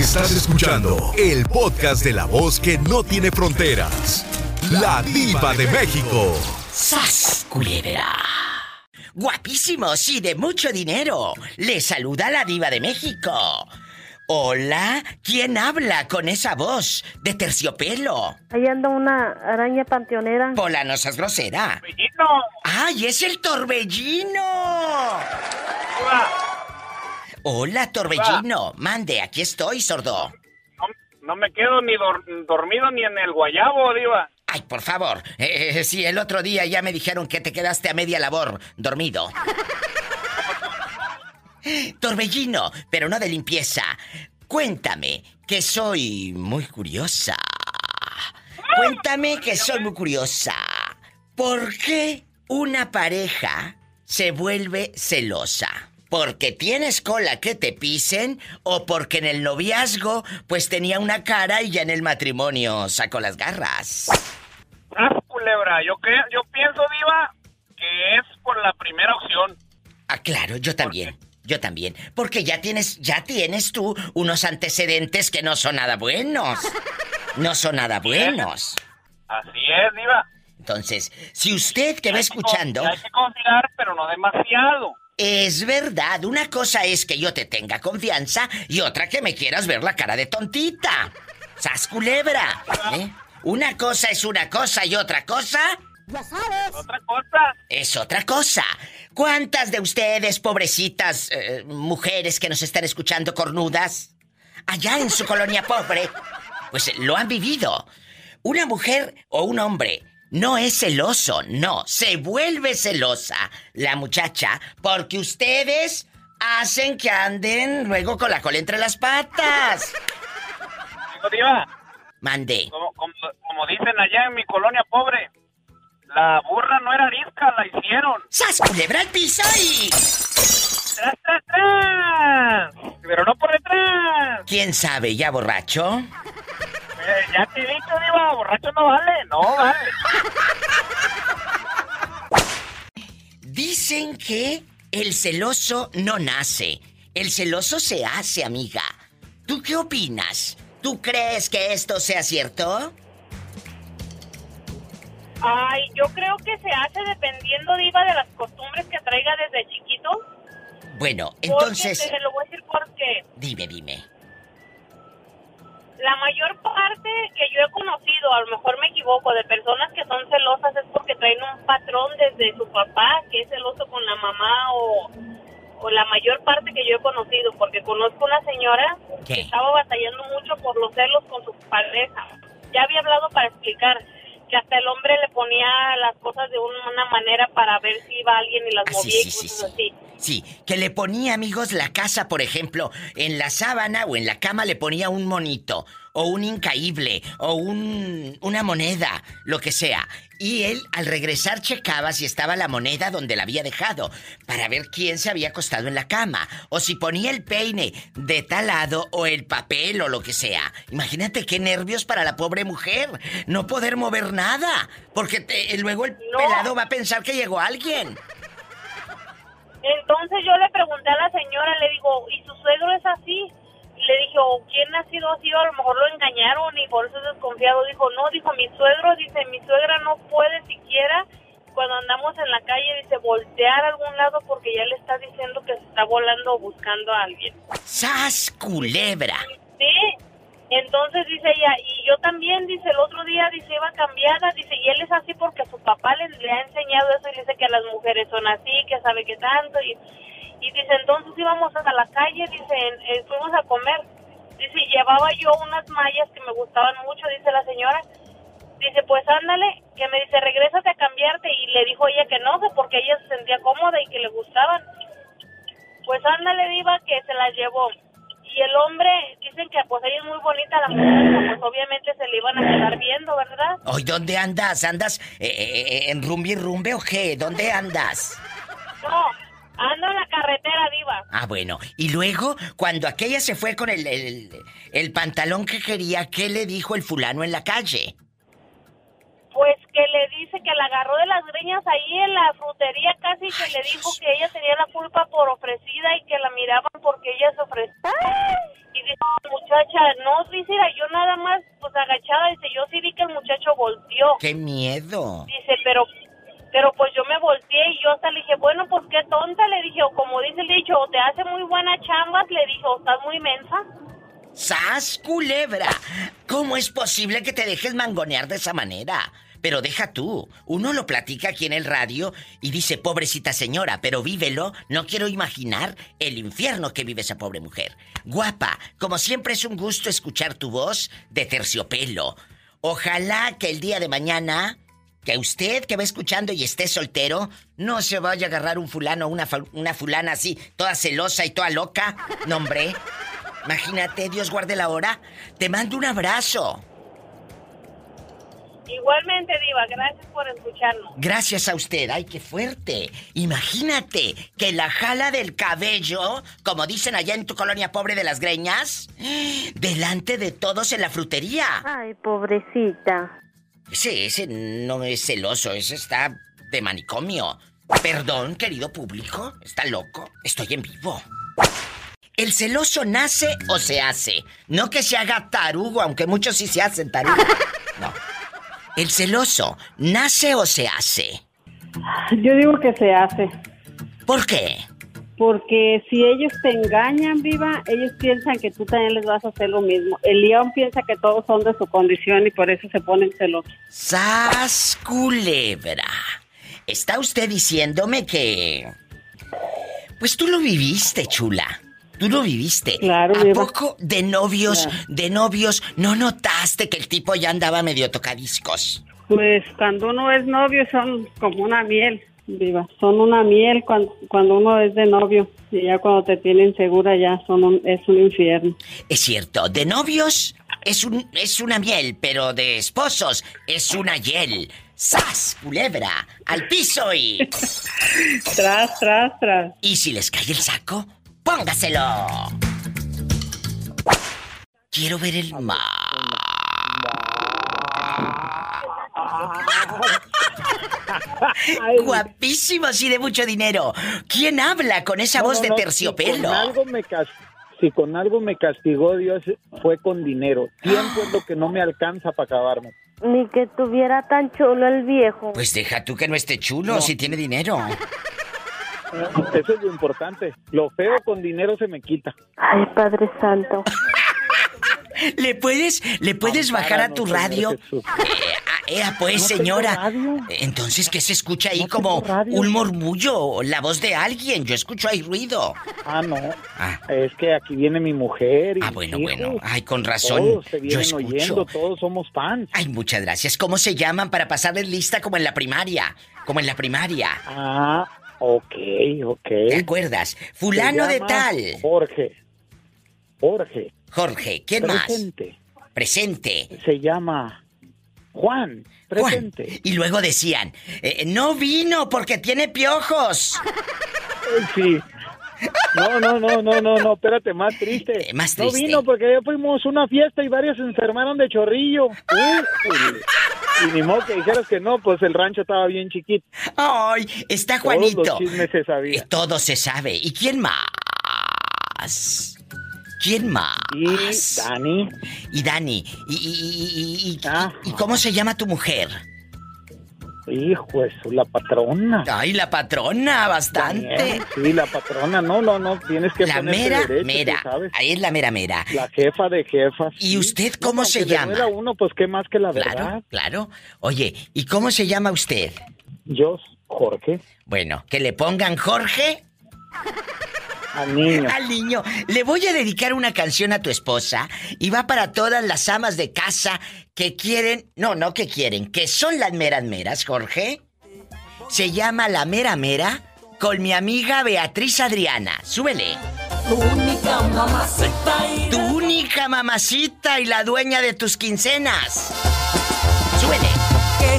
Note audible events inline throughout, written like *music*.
Estás escuchando el podcast de la voz que no tiene fronteras. La diva de México. ¡Sas, culebra! Guapísimos y de mucho dinero. Le saluda la diva de México. Hola, ¿quién habla con esa voz de terciopelo? Ahí anda una araña panteonera. Pola, no seas grosera. ¡Torbellino! ¡Ay, es el torbellino! Hola, torbellino. Mande, aquí estoy, sordo. No, no me quedo ni dor- dormido ni en el guayabo, diva. Ay, por favor. Eh, eh, sí, el otro día ya me dijeron que te quedaste a media labor, dormido. *laughs* Torbellino, pero no de limpieza. Cuéntame, que soy muy curiosa. Cuéntame que soy muy curiosa. ¿Por qué una pareja se vuelve celosa? ¿Porque tienes cola que te pisen o porque en el noviazgo pues tenía una cara y ya en el matrimonio sacó las garras? Ah, culebra, yo, cre- yo pienso, diva, que es por la primera opción. Ah, claro, yo también. Yo también. Porque ya tienes, ya tienes tú unos antecedentes que no son nada buenos. No son nada buenos. Así es, diva. Entonces, si usted que va que escuchando, Hay que confiar, pero no demasiado. Es verdad, una cosa es que yo te tenga confianza y otra que me quieras ver la cara de tontita. ¡Sas culebra! ¿eh? Una cosa es una cosa y otra cosa Otra cosa, es otra cosa. ¿Cuántas de ustedes, pobrecitas eh, mujeres que nos están escuchando cornudas, allá en su colonia pobre, pues lo han vivido? Una mujer o un hombre no es celoso, no, se vuelve celosa la muchacha porque ustedes hacen que anden luego con la cola entre las patas. diva, Mande. como, como, como dicen allá en mi colonia pobre, la burra no era arisca, la hicieron. ¡Sas culebra al piso y... ¡Tras, tras, tras! Pero no por detrás. ¿Quién sabe, ya borracho? Ya te he dicho, diva, borracho no vale, no vale. Dicen que el celoso no nace, el celoso se hace, amiga. ¿Tú qué opinas? ¿Tú crees que esto sea cierto? Ay, yo creo que se hace dependiendo, Diva, de las costumbres que traiga desde chiquito. Bueno, Porque entonces, te lo voy a decir porque dime, dime. La mayor parte que yo he conocido, a lo mejor me equivoco, de personas que son celosas es porque traen un patrón desde su papá que es celoso con la mamá o, o la mayor parte que yo he conocido, porque conozco una señora ¿Qué? que estaba batallando mucho por los celos con su pareja. Ya había hablado para explicar que hasta el hombre le ponía las cosas de un- una manera para ver si iba alguien y las Ah, sí, movía y sí, sí, cosas sí. así. Sí, que le ponía, amigos, la casa, por ejemplo, en la sábana o en la cama le ponía un monito, o un incaíble, o un, una moneda, lo que sea. Y él, al regresar, checaba si estaba la moneda donde la había dejado, para ver quién se había acostado en la cama, o si ponía el peine de tal lado, o el papel, o lo que sea. Imagínate qué nervios para la pobre mujer, no poder mover nada, porque te- luego el No. pelado va a pensar que llegó alguien. Entonces yo le pregunté a la señora, le digo, ¿y su suegro es así? Le dije, "¿O ¿quién ha sido así? A lo mejor lo engañaron y por eso es desconfiado. Dijo, no, dijo, mi suegro, dice, mi suegra no puede siquiera cuando andamos en la calle, dice, voltear a algún lado porque ya le está diciendo que se está volando o buscando a alguien. ¡Sas culebra! Sí, entonces dice ella, y yo también, dice, el otro día, dice, iba cambiada, dice, y él es así porque su papá le, le ha enseñado eso y le dice que las mujeres son así, que sabe que tanto, y, y dice, entonces íbamos a la calle, dice, eh, fuimos a comer, dice, llevaba yo unas mallas que me gustaban mucho, dice la señora, dice, pues ándale, que me dice, regrésate a cambiarte, y le dijo ella que no, que porque ella se sentía cómoda y que le gustaban, pues ándale, diva, que se las llevó. Y el hombre, dicen que pues ella es muy bonita la muchacha, pues obviamente se le iban a quedar viendo, ¿verdad? Hoy, ¿dónde andas? ¿Andas eh, eh, eh, en rumbi rumbe o qué? ¿Dónde andas? No, ando en la carretera, diva. Ah, bueno. Y luego, cuando aquella se fue con el, el, el pantalón que quería, ¿qué le dijo el fulano en la calle? Pues que le dice que la agarró de las greñas ahí en la frutería casi que le dijo que ella tenía la culpa por ofrecida y que la miraban porque ella se ofrecía. Y dice la muchacha, no, dice, "mira, yo nada más, pues agachada, dice, yo sí vi que el muchacho volteó. ¡Qué miedo! Dice, pero, pero pues yo me volteé y yo hasta le dije, bueno, pues qué tonta, le dije, o como dice el dicho, te hace muy buena chambas, le dije, estás muy mensa. ¡Sas, culebra! ¿Cómo es posible que te dejes mangonear de esa manera? Pero deja tú, uno lo platica aquí en el radio y dice, pobrecita señora, pero vívelo, no quiero imaginar el infierno que vive esa pobre mujer. Guapa, como siempre es un gusto escuchar tu voz de terciopelo. Ojalá que el día de mañana, que usted que va escuchando y esté soltero, no se vaya a agarrar un fulano o una, una fulana así, toda celosa y toda loca. No, hombre. Imagínate, Dios guarde la hora. Te mando un abrazo. Igualmente, Diva, gracias por escucharnos. Gracias a usted. Ay, qué fuerte. Imagínate que la jala del cabello, como dicen allá en tu colonia pobre de las greñas, *gasps* delante de todos en la frutería. Ay, pobrecita. Ese, ese no es celoso, ese está de manicomio. Perdón, querido público, ¿está loco? Estoy en vivo. ¿El celoso nace o se hace? No que se haga tarugo, aunque muchos sí se hacen tarugo. No. ¿El celoso nace o se hace? Yo digo que se hace, ¿Por qué? Porque si ellos te engañan, viva, ellos piensan que tú también les vas a hacer lo mismo. El león piensa que todos son de su condición y por eso se ponen celosos. ¡Sas culebra! ¿Está usted diciéndome que... Pues tú lo viviste, chula. Tú lo viviste. Claro, ¿A poco de novios, Claro. de novios, no notaste que el tipo ya andaba medio tocadiscos? Pues cuando uno es novio son como una miel, viva. Son una miel cuando, cuando uno es de novio. Y ya cuando te tienen segura ya son un- es un infierno. Es cierto, de novios es, un, es una miel, pero de esposos es una hiel. ¡Sas, culebra! ¡Al piso y... *laughs* Tras, tras, tras. ¿Y si les cae el saco? ¡Póngaselo! Quiero ver el mar. Guapísimos y de mucho dinero. ¿Quién habla con esa No, voz no, de Si terciopelo? con, algo me cas- si con algo me castigó Dios fue con dinero. Tiempo es lo que no me alcanza para acabarme. Ni que tuviera tan chulo el viejo. Pues deja tú que no esté chulo si tiene dinero. Eso es lo importante. Lo feo con dinero se me quita. Ay, Padre Santo. *laughs* ¿Le puedes, le puedes bajar a tu radio? Eh, ah, ea, pues, señora. Entonces, ¿qué se escucha ahí como un murmullo? La voz de alguien. Yo escucho ahí ruido. Ah, no. Ah. Es que aquí viene mi mujer y Ah, bueno, bueno. Ay, con razón. Todos se Yo vienen oyendo, todos somos fans. Ay, muchas gracias. ¿Cómo se llaman para pasarles lista como en la primaria? Como en la primaria. Ah, ok, ok. ¿Te acuerdas? Fulano de tal. Jorge. Jorge. Jorge, ¿quién más? Presente. Presente. Se llama Juan. Juan. Presente. Y luego decían, eh, no vino porque tiene piojos. Eh, Sí. No, no, no, no, no, no, espérate, más triste. Eh, más No triste. vino porque ya fuimos a una fiesta y varios se enfermaron de chorrillo. Újule. Y ni modo que dijeras que no, pues el rancho estaba bien chiquito. Ay, está Todos Juanito. los chismes se Eh. Todo se sabe. ¿Y quién más? ¿Quién más? Y Dani, Y Dani. ¿Y, y, y- y- y- Ah. y cómo se llama tu mujer? hijo, eso, la patrona. Ay, la patrona, bastante. Daniel, Sí, la patrona, no, no, no, tienes que La mera, derecho, mera. sabes. Ahí es la mera, mera. La jefa de jefas. ¿Y usted cómo No, se llama? duela a uno, pues qué más que la Claro, verdad. claro. Oye, ¿y cómo se llama usted? Yo, Jorge, Bueno, que le pongan Jorge al niño. al niño. Le voy a dedicar una canción a tu esposa y va para todas las amas de casa que quieren, no, no que quieren, que son las meras meras, Jorge. Se llama La Mera Mera con mi amiga Beatriz Adriana. Súbele. Tu única mamacita y Tu única mamacita y la dueña de tus quincenas. Súbele.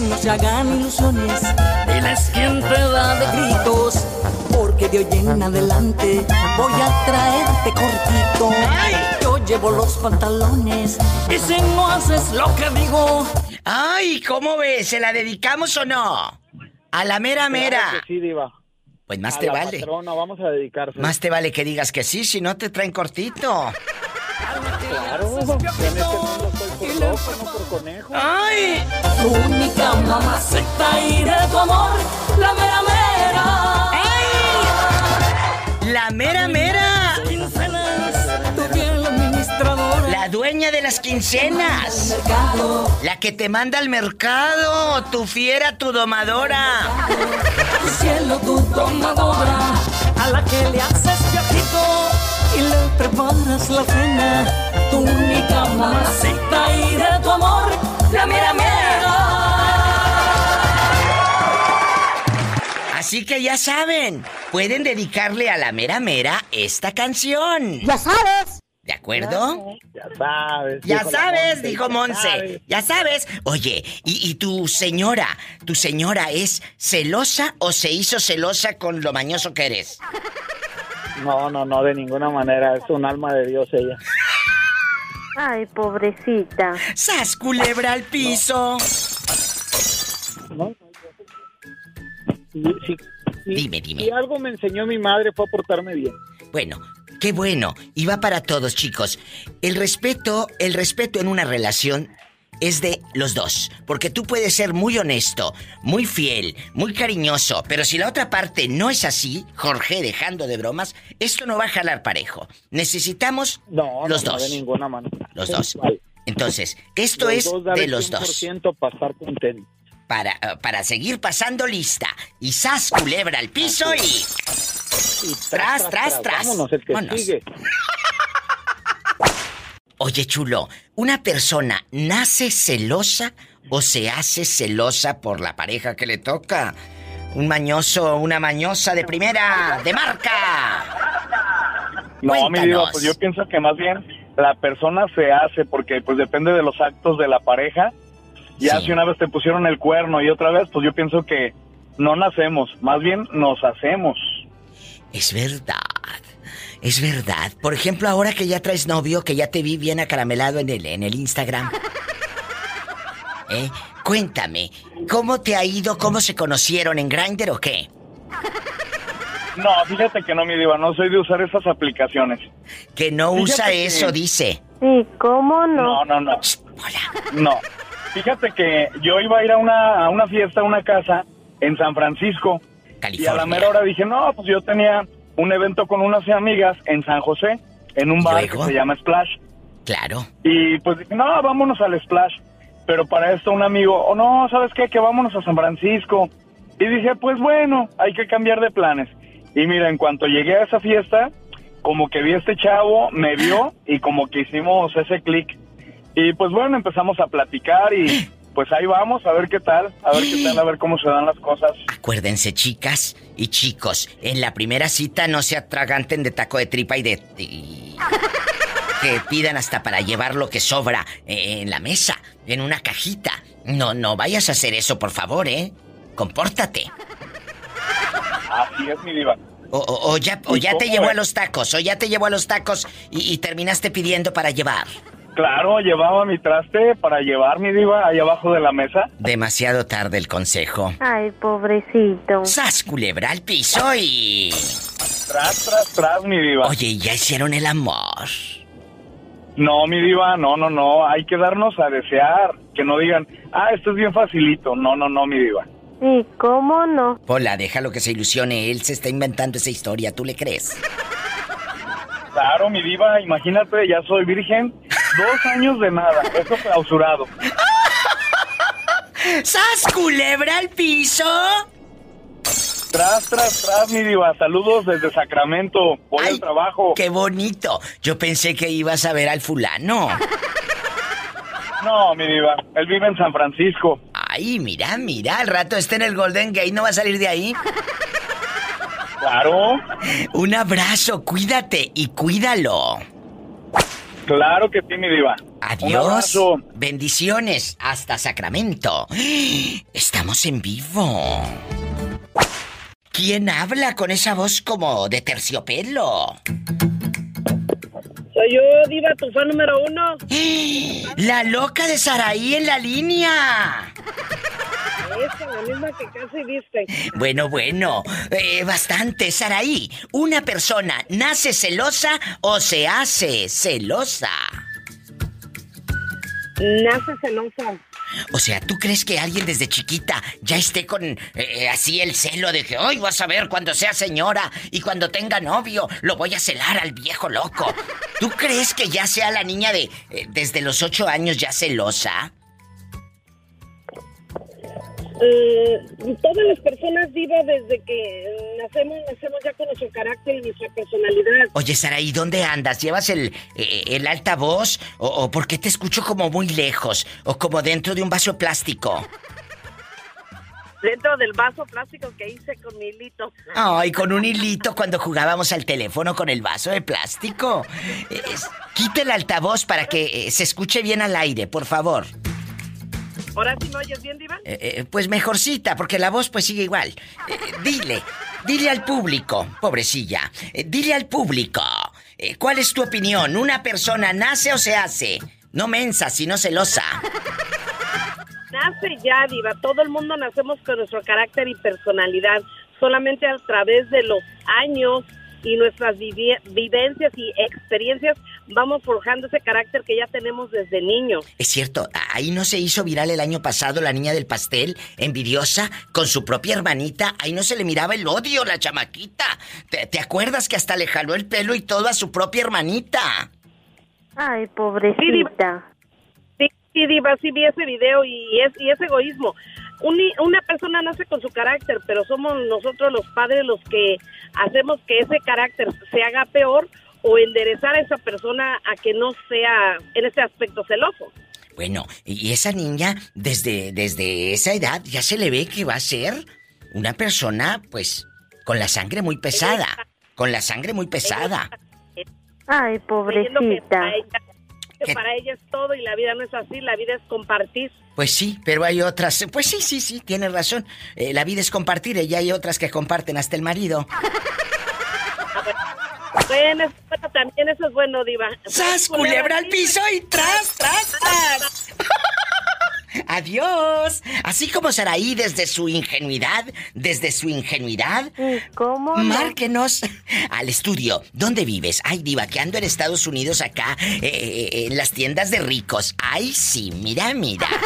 No se hagan ilusiones. Diles quién te da de gritos. Porque de hoy en adelante voy a traerte cortito. Yo llevo los pantalones. Y si no haces lo que digo, Ay, ¿cómo ves? ¿Se la dedicamos o no? A la mera mera. Claro que sí, diva. Pues más a te la vale. patrona vamos a dedicarse. Más te vale que digas que sí, si no te traen cortito. Claro, en conejo. ¡Ay! Tu única mamacita y de tu amor, la mera mera. ¡La mera mera! Quincenas, tu fiel administradora. La dueña de las quincenas. La que te manda al mercado. Tu fiera, tu domadora. tu cielo, tu tomadora. A la que le haces viajito y le preparas la cena. Tu única mamacita y de tu amor, la mera mera. Así que ya saben, pueden dedicarle a la mera mera esta canción. Ya sabes. ¿De acuerdo? Ya sabes. Ya sabes, Monse, dijo ya Monse. sabes. Ya sabes. Oye, ¿y, y tu señora, tu señora es celosa o se hizo celosa con lo mañoso que eres? No, no, no, de ninguna manera. Es un alma de Dios ella. *laughs* Ay, pobrecita. ¡Sas, culebra al piso! ¿no? Si- Dime, dime. Si algo me enseñó mi madre fue a portarme bien. Bueno, qué bueno. Y va para todos, chicos. El respeto, el respeto en una relación es de los dos. Porque tú puedes ser muy honesto, muy fiel, muy cariñoso, pero si la otra parte no es así, Jorge, dejando de bromas, esto no va a jalar parejo. Necesitamos No, los no, dos. de ninguna manera. Los dos. Entonces, esto Los es dos de los dos. 100% para eh, para seguir pasando lista. Y sas, culebra al piso y... Y Tras, tras, tras. Vámonos, el que Vámonos. sigue. *laughs* Oye, chulo, ¿una persona nace celosa o se hace celosa por la pareja que le toca? Un mañoso, una mañosa de primera, de marca. No, mi diva, pues yo pienso que más bien la persona se hace porque pues depende de los actos de la pareja. Ya Sí. si una vez te pusieron el cuerno y otra vez, pues yo pienso que no nacemos, más bien nos hacemos. Es verdad, es verdad. Por ejemplo, ahora que ya traes novio, que ya te vi bien acaramelado en el, en el Instagram. *laughs* ¿Eh? Cuéntame, ¿cómo te ha ido? ¿Cómo se conocieron? ¿En Grindr o qué? No, fíjate que no, mi diva, no soy de usar esas aplicaciones. Que no Fíjate usa que- eso, dice. Sí, ¿cómo no? No, no, no. Hola. No. Fíjate que yo iba a ir a una, a una fiesta, a una casa en San Francisco. Y a California. la mera hora dije, no, pues yo tenía un evento con unas amigas en San José, en un ¿Y bar que se llama Splash. Claro. Y pues dije, no, vámonos al Splash. Pero para esto un amigo, oh no, ¿sabes qué? Que vámonos a San Francisco. Y dije, pues bueno, hay que cambiar de planes. Y mira, en cuanto llegué a esa fiesta, como que vi a este chavo, me vio y como que hicimos ese clic. Y pues bueno, empezamos a platicar y *laughs* pues ahí vamos, a ver qué tal, a ver qué tal, a ver cómo se dan las cosas. Acuérdense, chicas y chicos, en la primera cita no se atraganten de taco de tripa y de... y- que pidan hasta para llevar lo que sobra eh, en la mesa, en una cajita. No, no vayas a hacer eso, por favor, ¿eh? Compórtate. Así es, mi diva. O, o- o ya, o ¿Y ya te llevó a los tacos, o ya te llevó a los tacos y, y terminaste pidiendo para llevar. Claro, llevaba mi traste para llevar mi diva ahí abajo de la mesa. Demasiado tarde el consejo. Ay, pobrecito. Sas culebra al piso y... Tras, tras, tras, mi diva. Oye, ya hicieron el amor. No, mi diva, no, no, no. Hay que darnos a desear. Que no digan, ah, esto es bien facilito. No, no, no, mi diva. Sí, ¿cómo no? Pola, déjalo que se ilusione. Él se está inventando esa historia. ¿Tú le crees? Claro, mi diva, imagínate, ya soy virgen. Dos años de nada. Eso clausurado. ¡Sas culebra al piso! Tras, tras, tras, mi diva. Saludos desde Sacramento. Ay, al trabajo. ¡Qué bonito! Yo pensé que ibas a ver al fulano. No, mi diva. Él vive en San Francisco. Ay, mira, mira, al rato está en el Golden Gate, ¿no va a salir de ahí? Claro, Un abrazo, cuídate y cuídalo. Claro que sí, mi diva. Adiós. Bendiciones hasta Sacramento. Estamos en vivo. ¿Quién habla con esa voz como de terciopelo? Soy yo, Diva, tu fan número uno. *gasps* La loca de Saraí en la línea. Esa, la misma que casi viste. Bueno, bueno, eh, bastante, Saraí. ¿Una persona nace celosa o se hace celosa? Nace celosa. O sea, ¿tú crees que alguien desde chiquita ya esté con eh, eh, así el celo de que hoy vas a ver cuando sea señora y cuando tenga novio lo voy a celar al viejo loco? ¿Tú crees que ya sea la niña de eh, desde los ocho años ya celosa? Eh, todas las personas diva desde que nacemos, nacemos ya con nuestro carácter y nuestra personalidad. Oye, Saraí, ¿dónde andas? ¿Llevas el, eh, el altavoz? ¿O, ¿O por qué te escucho como muy lejos? ¿O como dentro de un vaso plástico? Dentro del vaso plástico que hice con mi hilito. Ay, con un hilito cuando jugábamos al teléfono con el vaso de plástico. Eh, es- quita el altavoz para que eh, se escuche bien al aire, por favor. ¿Ahora sí me oyes bien, diva? Eh, eh, pues mejorcita, porque la voz pues sigue igual. Eh, dile, dile al público, pobrecilla, dile al público, ¿cuál es tu opinión? ¿Una persona nace o se hace? No mensa, sino celosa. Nace ya, diva. Todo el mundo nacemos con nuestro carácter y personalidad. Solamente a través de los años y nuestras vivencias y experiencias vamos forjando ese carácter que ya tenemos desde niños. Es cierto, ahí no se hizo viral el año pasado la niña del pastel, envidiosa, con su propia hermanita. Ahí no se le miraba el odio, la chamaquita. ¿Te, te acuerdas que hasta le jaló el pelo y todo a su propia hermanita? Ay, pobrecita. Sí, sí, Diva, sí vi ese video y es, y es egoísmo. Uni- una persona nace con su carácter, pero somos nosotros los padres los que hacemos que ese carácter se haga peor o enderezar a esa persona a que no sea en ese aspecto celoso. Bueno, y esa niña, desde, desde esa edad, ya se le ve que va a ser una persona, pues, con la sangre muy pesada. Con la sangre muy pesada. Ay, pobrecita. para ella, que para ella es todo y la vida no es así, la vida es compartir. Pues sí, pero hay otras. Pues sí, sí, sí, tiene razón. Eh, la vida es compartir y hay otras que comparten hasta el marido. *laughs* Bueno, bueno, también eso es bueno, Diva. ¡Sas, culebra al piso y tras, tras, tras! *laughs* Adiós. Así como Saraí desde su ingenuidad, desde su ingenuidad, ¿Y cómo no? márquenos al estudio. ¿Dónde vives? Ay, diva, que ando en Estados Unidos acá, eh, eh, en las tiendas de ricos. Ay, sí, mira, mira. *laughs*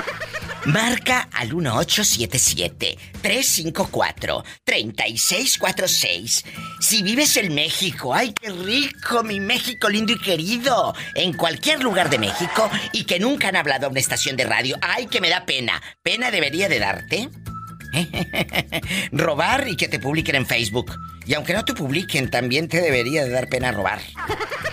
Marca al 1877-354-3646. Si vives en México, ay, qué rico, mi México lindo y querido. En cualquier lugar de México y que nunca han hablado a una estación de radio, ay, que me da pena. Pena debería de darte. *laughs* robar y que te publiquen en Facebook. Y aunque no te publiquen, también te debería de dar pena robar.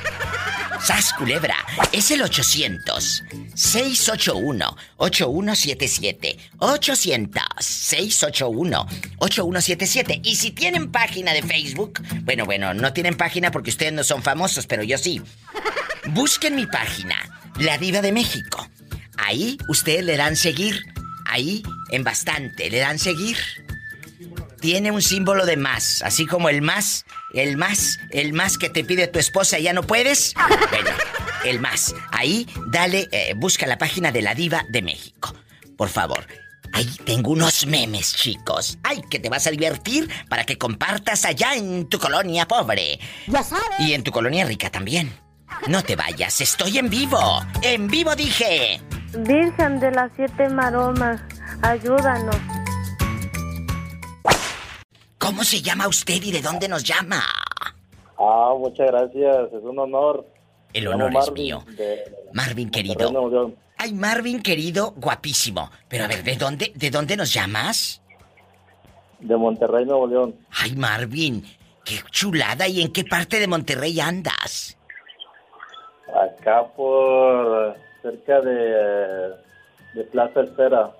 *laughs* Sas Culebra es el 800 681 8177 800 681 8177 y si tienen página de Facebook, bueno, bueno, no tienen página porque ustedes no son famosos, pero yo sí. Busquen mi página, La Diva de México. Ahí ustedes le dan seguir. Ahí en bastante le dan seguir tiene un símbolo de más, así como el más, el más, el más que te pide tu esposa y ya no puedes. Bueno, el más. Ahí, dale, eh, busca la página de la diva de México. Por favor. Ahí tengo unos memes, chicos. Ay, que te vas a divertir para que compartas allá en tu colonia pobre. Ya sabes. Y en tu colonia rica también. No te vayas, estoy en vivo. En vivo dije. Virgen de las siete maromas, ayúdanos. ¿Cómo se llama usted y de dónde nos llama? Ah, muchas gracias, es un honor. El honor es Marvin, mío. de Marvin, querido. Nuevo León. Ay, Marvin, querido, guapísimo. Pero a ver, ¿de dónde, de dónde nos llamas? De Monterrey, Nuevo León. Ay, Marvin, qué chulada. ¿Y en qué parte de Monterrey andas? Acá por cerca de, de Plaza Espera.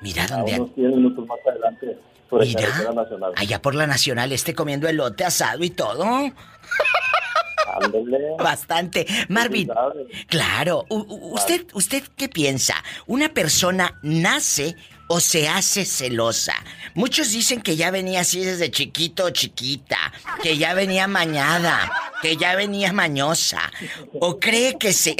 Mira dónde. unos 10 minutos más adelante, por Mira. nacional. Allá por la Nacional, este comiendo elote asado y todo. *laughs* Bastante. Marvin, claro. ¿Usted, ¿Usted qué piensa? ¿Una persona nace o se hace celosa? Muchos dicen que ya venía así desde chiquito o chiquita, que ya venía mañada, que ya venía mañosa. ¿O cree que se.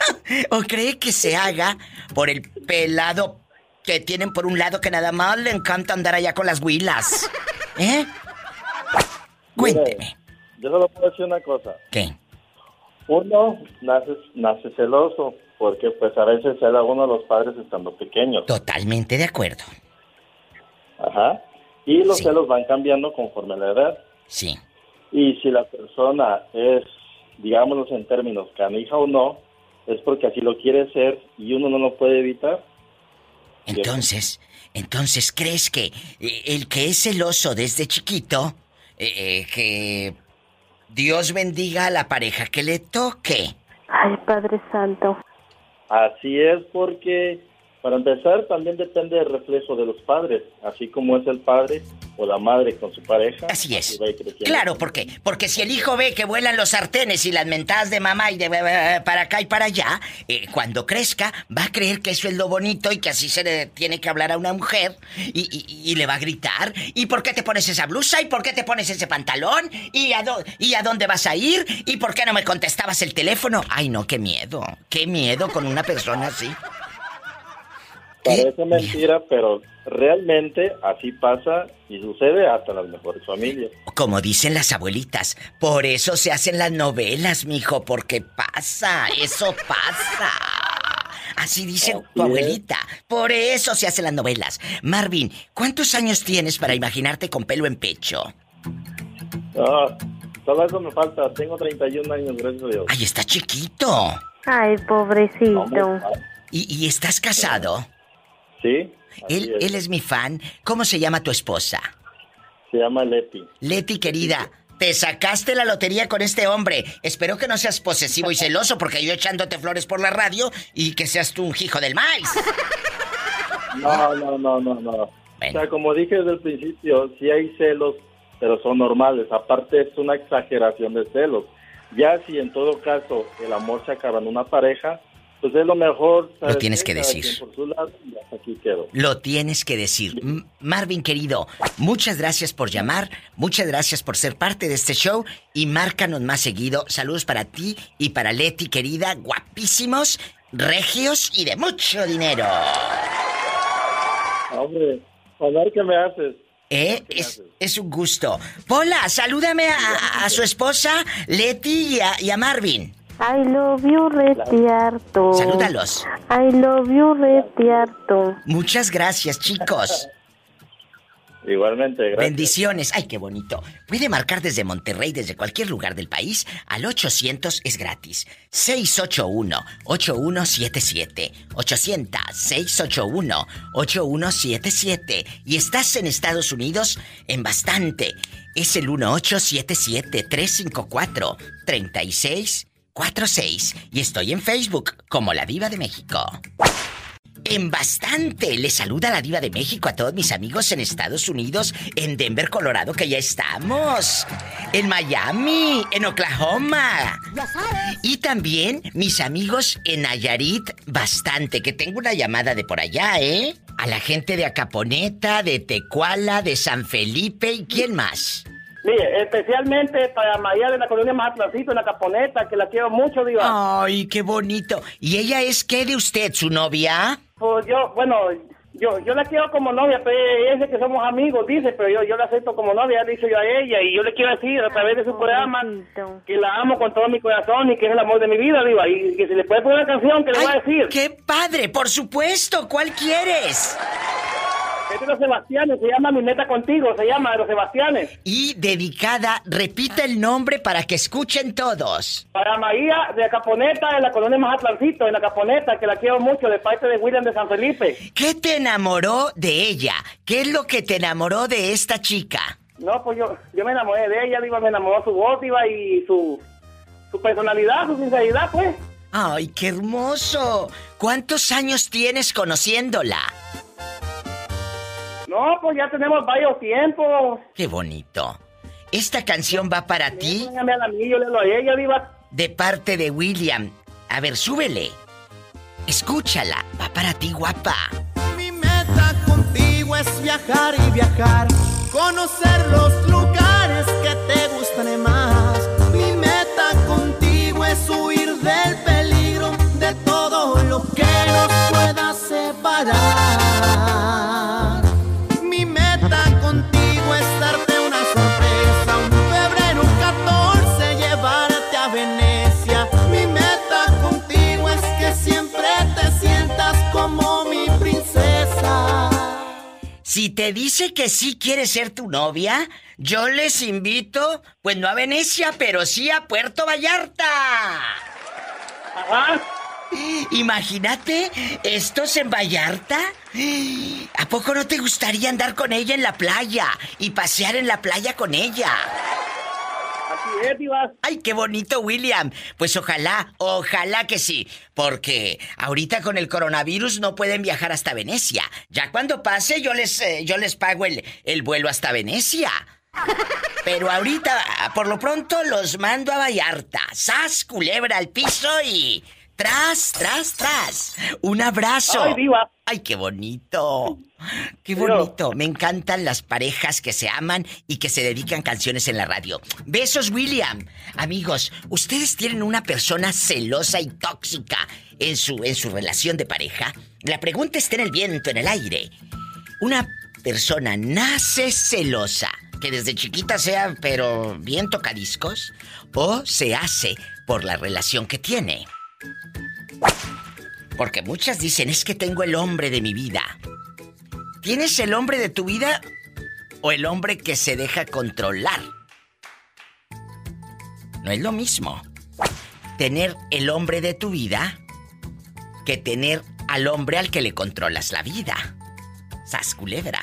*laughs* o cree que se haga por el pelado que tienen por un lado que nada más le encanta andar allá con las huilas. ¿Eh? Cuénteme. yo solo puedo decir una cosa. ¿Qué? Uno nace, nace celoso porque pues a veces se da uno a los padres estando pequeños. Totalmente de acuerdo. Ajá. Y los celos van cambiando conforme la edad. Sí. Y si la persona es, digámoslo en términos canija o no, es porque así lo quiere ser y uno no lo puede evitar. Entonces, entonces, ¿crees que eh, el que es celoso desde chiquito, eh, eh, que Dios bendiga a la pareja que le toque? Ay, Padre Santo. Así es porque para empezar, también depende del reflejo de los padres, así como es el padre o la madre con su pareja. Así es. Claro, ¿por qué? Porque si el hijo ve que vuelan los sartenes y las mentadas de mamá y de para acá y para allá, eh, cuando crezca va a creer que eso es lo bonito y que así se le tiene que hablar a una mujer y, le va a gritar. ¿Y por qué te pones esa blusa? ¿Y por qué te pones ese pantalón? ¿Y a, ¿Y a dónde vas a ir? ¿Y por qué no me contestabas el teléfono? Ay, no, qué miedo. Qué miedo con una persona así. Parece mentira, pero realmente así pasa y sucede hasta en las mejores familias. Como dicen las abuelitas, por eso se hacen las novelas, mijo, porque pasa, eso pasa. Así dice tu abuelita. Por eso se hacen las novelas. Marvin, ¿cuántos años tienes para imaginarte con pelo en pecho? Ah, todo eso me falta. Tengo 31 años, gracias a Dios. Ay, está chiquito. Ay, pobrecito. ¿Y, y estás casado? Sí. Él es. él es mi fan. ¿Cómo se llama tu esposa? Se llama Leti. Leti, querida. Te sacaste la lotería con este hombre. Espero que no seas posesivo y celoso porque yo echándote flores por la radio y que seas tú un hijo del maíz. No, no, no, no, no. O sea, como dije desde el principio, sí hay celos, pero son normales. Aparte es una exageración de celos. Ya si en todo caso el amor se acaba en una pareja, pues es lo mejor. Lo tienes que decir. Lo tienes que decir. Marvin, querido, muchas gracias por llamar, muchas gracias por ser parte de este show y márcanos más seguido. Saludos para ti y para Leti, querida, guapísimos, regios y de mucho dinero. Hombre, ver qué me haces. ¿Eh? Es, un gusto. Pola, salúdame a, su esposa, Leti y a Marvin. I love you, Retiarto. Salúdalos. I love you, Retiarto. Muchas gracias, chicos. Igualmente, gracias. Bendiciones. Ay, qué bonito. Puede marcar desde Monterrey, desde cualquier lugar del país, al 800 es gratis. 681-8177. 800-681-8177. Y estás en Estados Unidos en bastante. Es el 1877 354 36 46 y estoy en Facebook como La Diva de México. En bastante le saluda la Diva de México a todos mis amigos en Estados Unidos, en Denver, Colorado, que ya estamos. En Miami, en Oklahoma. Y también mis amigos en Nayarit, bastante, que tengo una llamada de por allá, ¿eh? A la gente de Acaponeta, de Tecuala, de San Felipe y quién más. Mire, especialmente para María de la colonia Mazatlacito, en la Caponeta, que la quiero mucho, Diva. Ay, qué bonito. ¿Y ella es qué de usted, su novia? Pues yo, bueno, yo yo la quiero como novia, pero ella dice que somos amigos, dice, pero yo, yo la acepto como novia, le dicho yo a ella, y yo le quiero decir a través de su programa que la amo con todo mi corazón y que es el amor de mi vida, Diva, y que si le puede poner una canción, que le voy a decir. ¡Qué padre! Por supuesto, ¿cuál quieres? Es de los Sebastianes, se llama Mi Neta Contigo, se llama de los Sebastianes. Y dedicada, repita el nombre para que escuchen todos. Para María de Caponeta, en la colonia Mazatlancito, en la Caponeta, que la quiero mucho, de parte de William de San Felipe. ¿Qué te enamoró de ella? ¿Qué es lo que te enamoró de esta chica? No, pues yo, yo me enamoré de ella, digo, me enamoró su voz, iba, y su, su personalidad, su sinceridad, pues. ¡Ay, qué hermoso! ¿Cuántos años tienes conociéndola? No, pues ya tenemos varios tiempos. Qué bonito. Esta canción va para ti. A ella, viva. De parte de William. A ver, súbele. Escúchala. Va para ti, guapa. Mi meta contigo es viajar y viajar. Conocer los lugares que te gustan más. Mi meta contigo es huir del peligro de todo lo que nos pueda separar. Si te dice que sí quiere ser tu novia, yo les invito, pues no a Venecia, pero sí a Puerto Vallarta. Ajá. Imagínate, estos en Vallarta. ¿A poco no te gustaría andar con ella en la playa y pasear en la playa con ella? Ay, qué bonito, William. Pues ojalá, ojalá que sí. Porque ahorita con el coronavirus no pueden viajar hasta Venecia. Ya cuando pase, yo les, eh, yo les pago el, el vuelo hasta Venecia. Pero ahorita, por lo pronto, los mando a Vallarta. ¡Sas, culebra al piso y Tras, tras, tras. Un abrazo. Ay, viva. Ay, qué bonito. Qué bonito. Me encantan las parejas que se aman y que se dedican canciones en la radio. Besos, William. Amigos, ustedes tienen una persona celosa y tóxica en su, en su relación de pareja. La pregunta está en el viento, en el aire. Una persona nace celosa, que desde chiquita sea, pero bien tocadiscos, o se hace por la relación que tiene. Porque muchas dicen, es que tengo el hombre de mi vida. ¿Tienes el hombre de tu vida o el hombre que se deja controlar? No es lo mismo tener el hombre de tu vida que tener al hombre al que le controlas la vida. Sas culebra.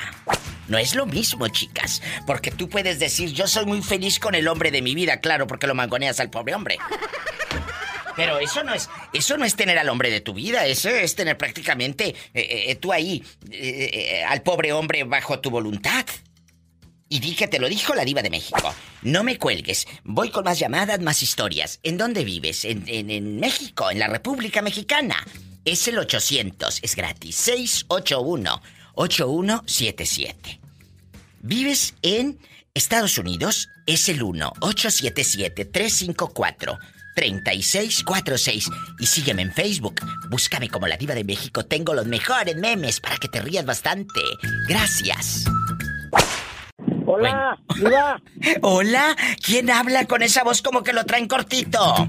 No es lo mismo, chicas. Porque tú puedes decir, yo soy muy feliz con el hombre de mi vida, claro, porque lo mangoneas al pobre hombre. Pero eso no es, eso no es tener al hombre de tu vida, eso es tener prácticamente eh, eh, tú ahí eh, al pobre hombre bajo tu voluntad. Y di que te lo dijo la diva de México. No me cuelgues. Voy con más llamadas, más historias. ¿En dónde vives? En, en México, en la República Mexicana. Es el 800, es gratis. 681-8177. ¿Vives en Estados Unidos? Es el 1-877-354. 3646 y sígueme en Facebook. Búscame como la diva de México. Tengo los mejores memes para que te rías bastante. Gracias. Hola, diva. *laughs* Hola, ¿quién habla con esa voz como que lo traen cortito?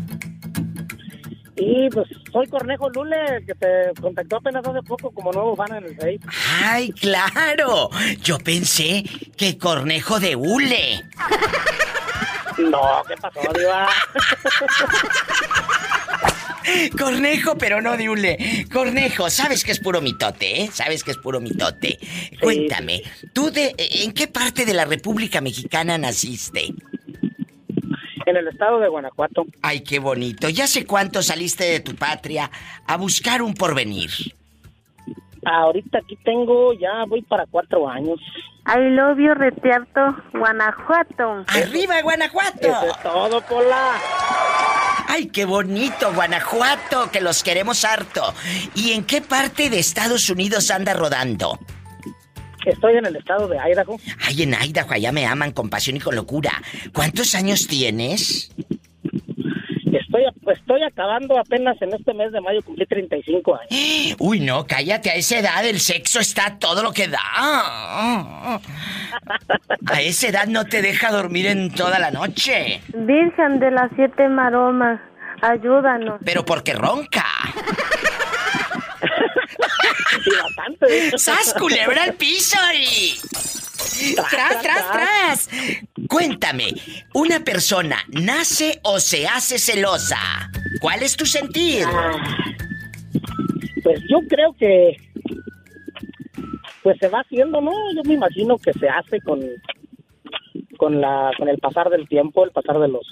Y pues soy Cornejo Lule, que te contactó apenas hace poco como nuevo fan en el Face. ¡Ay, claro! Yo pensé que Cornejo de Hule. *laughs* No, ¿qué pasó, Diva? Cornejo, pero no de hule. Cornejo, sabes que es puro mitote, ¿eh? Sabes que es puro mitote. Cuéntame, ¿tú de en qué parte de la República Mexicana naciste? En el estado de Guanajuato. Ay, qué bonito. ¿Ya sé cuánto saliste de tu patria a buscar un porvenir? Ahorita aquí tengo, ya voy para cuatro años. I love you, Retiarto, Guanajuato. ¡Arriba, Guanajuato! Eso es todo, Pola. ¡Ay, qué bonito, Guanajuato! Que los queremos harto. ¿Y en qué parte de Estados Unidos anda rodando? Estoy en el estado de Idaho. Ay, en Idaho, allá me aman con pasión y con locura. ¿Cuántos años tienes? Estoy, estoy acabando apenas en este mes de mayo, cumplí 35 años. *gasps* Uy, no, cállate, a esa edad el sexo está todo lo que da. A esa edad no te deja dormir en toda la noche. Virgen de las siete maromas, ayúdanos. Pero porque ronca. *laughs* Sí, bastante. ¡Sas, culebra al piso y... ¡Tras, tras, tras! Cuéntame, ¿una persona nace o se hace celosa? ¿Cuál es tu sentir? Pues yo creo que pues se va haciendo, ¿no? Yo me imagino que se hace con con la con el pasar del tiempo, el pasar de los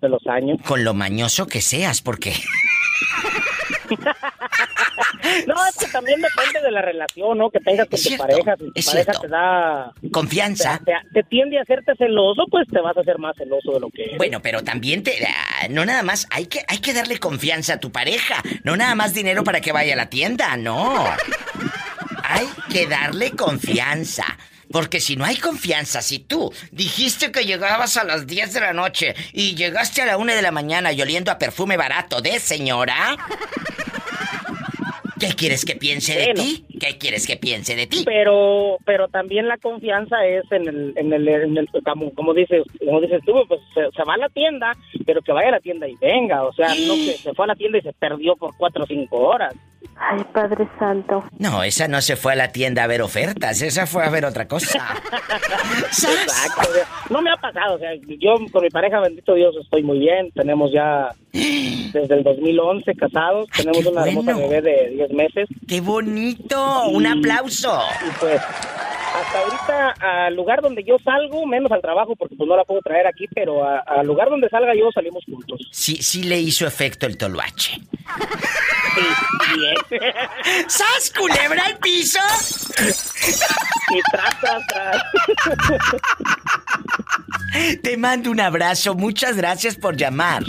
de los años. Con lo mañoso que seas, porque *laughs* *laughs* no, es que también depende de la relación, ¿no? Que tengas con tu pareja. Si tu es pareja cierto. te da... Confianza. Te, te tiende a hacerte celoso, pues te vas a hacer más celoso de lo que eres. Bueno, pero también te ah, no nada más hay que hay que darle confianza a tu pareja, no nada más dinero para que vaya a la tienda, no. *laughs* Hay que darle confianza. Porque si no hay confianza, si tú dijiste que llegabas a las 10 de la noche y llegaste a la 1 de la mañana y oliendo a perfume barato de señora, ¿qué quieres que piense de Bueno. ti? ¿Qué quieres que piense de ti? Pero, pero también la confianza es en el, en el, en el- como, como dices, como dices tú, pues se, se va a la tienda, pero que vaya a la tienda y venga, o sea, no que se fue a la tienda y se perdió por cuatro o cinco horas. Ay, Padre Santo. No, esa no se fue a la tienda a ver ofertas, esa fue a ver otra cosa. *laughs* Exacto. No me ha pasado, o sea, yo con mi pareja, bendito Dios, estoy muy bien. Tenemos ya *gasps* desde el 2011 casados, tenemos una hermosa bebé de 10 meses. ¡Qué bonito! ¡Un aplauso! Y pues, hasta ahorita, al lugar donde yo salgo, menos al trabajo, porque pues no la puedo traer aquí, pero al lugar donde salga yo salimos juntos. Sí, sí le hizo efecto el toluache. Sí, bien. ¿Sas culebra al piso? Y tras, tras, tras. Te mando un abrazo, muchas gracias por llamar.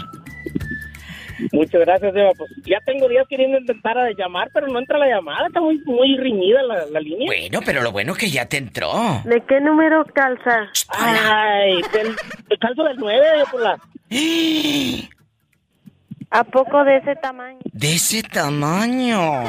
Muchas gracias, Eva. Pues ya tengo días queriendo intentar a llamar, pero no entra la llamada. Está muy, muy riñida la, línea. Bueno, pero lo bueno que ya te entró. ¿De qué número calza? Ay, del, calzo del 9, por la... *gasps* *gasps* ¿A poco de ese tamaño? De ese tamaño.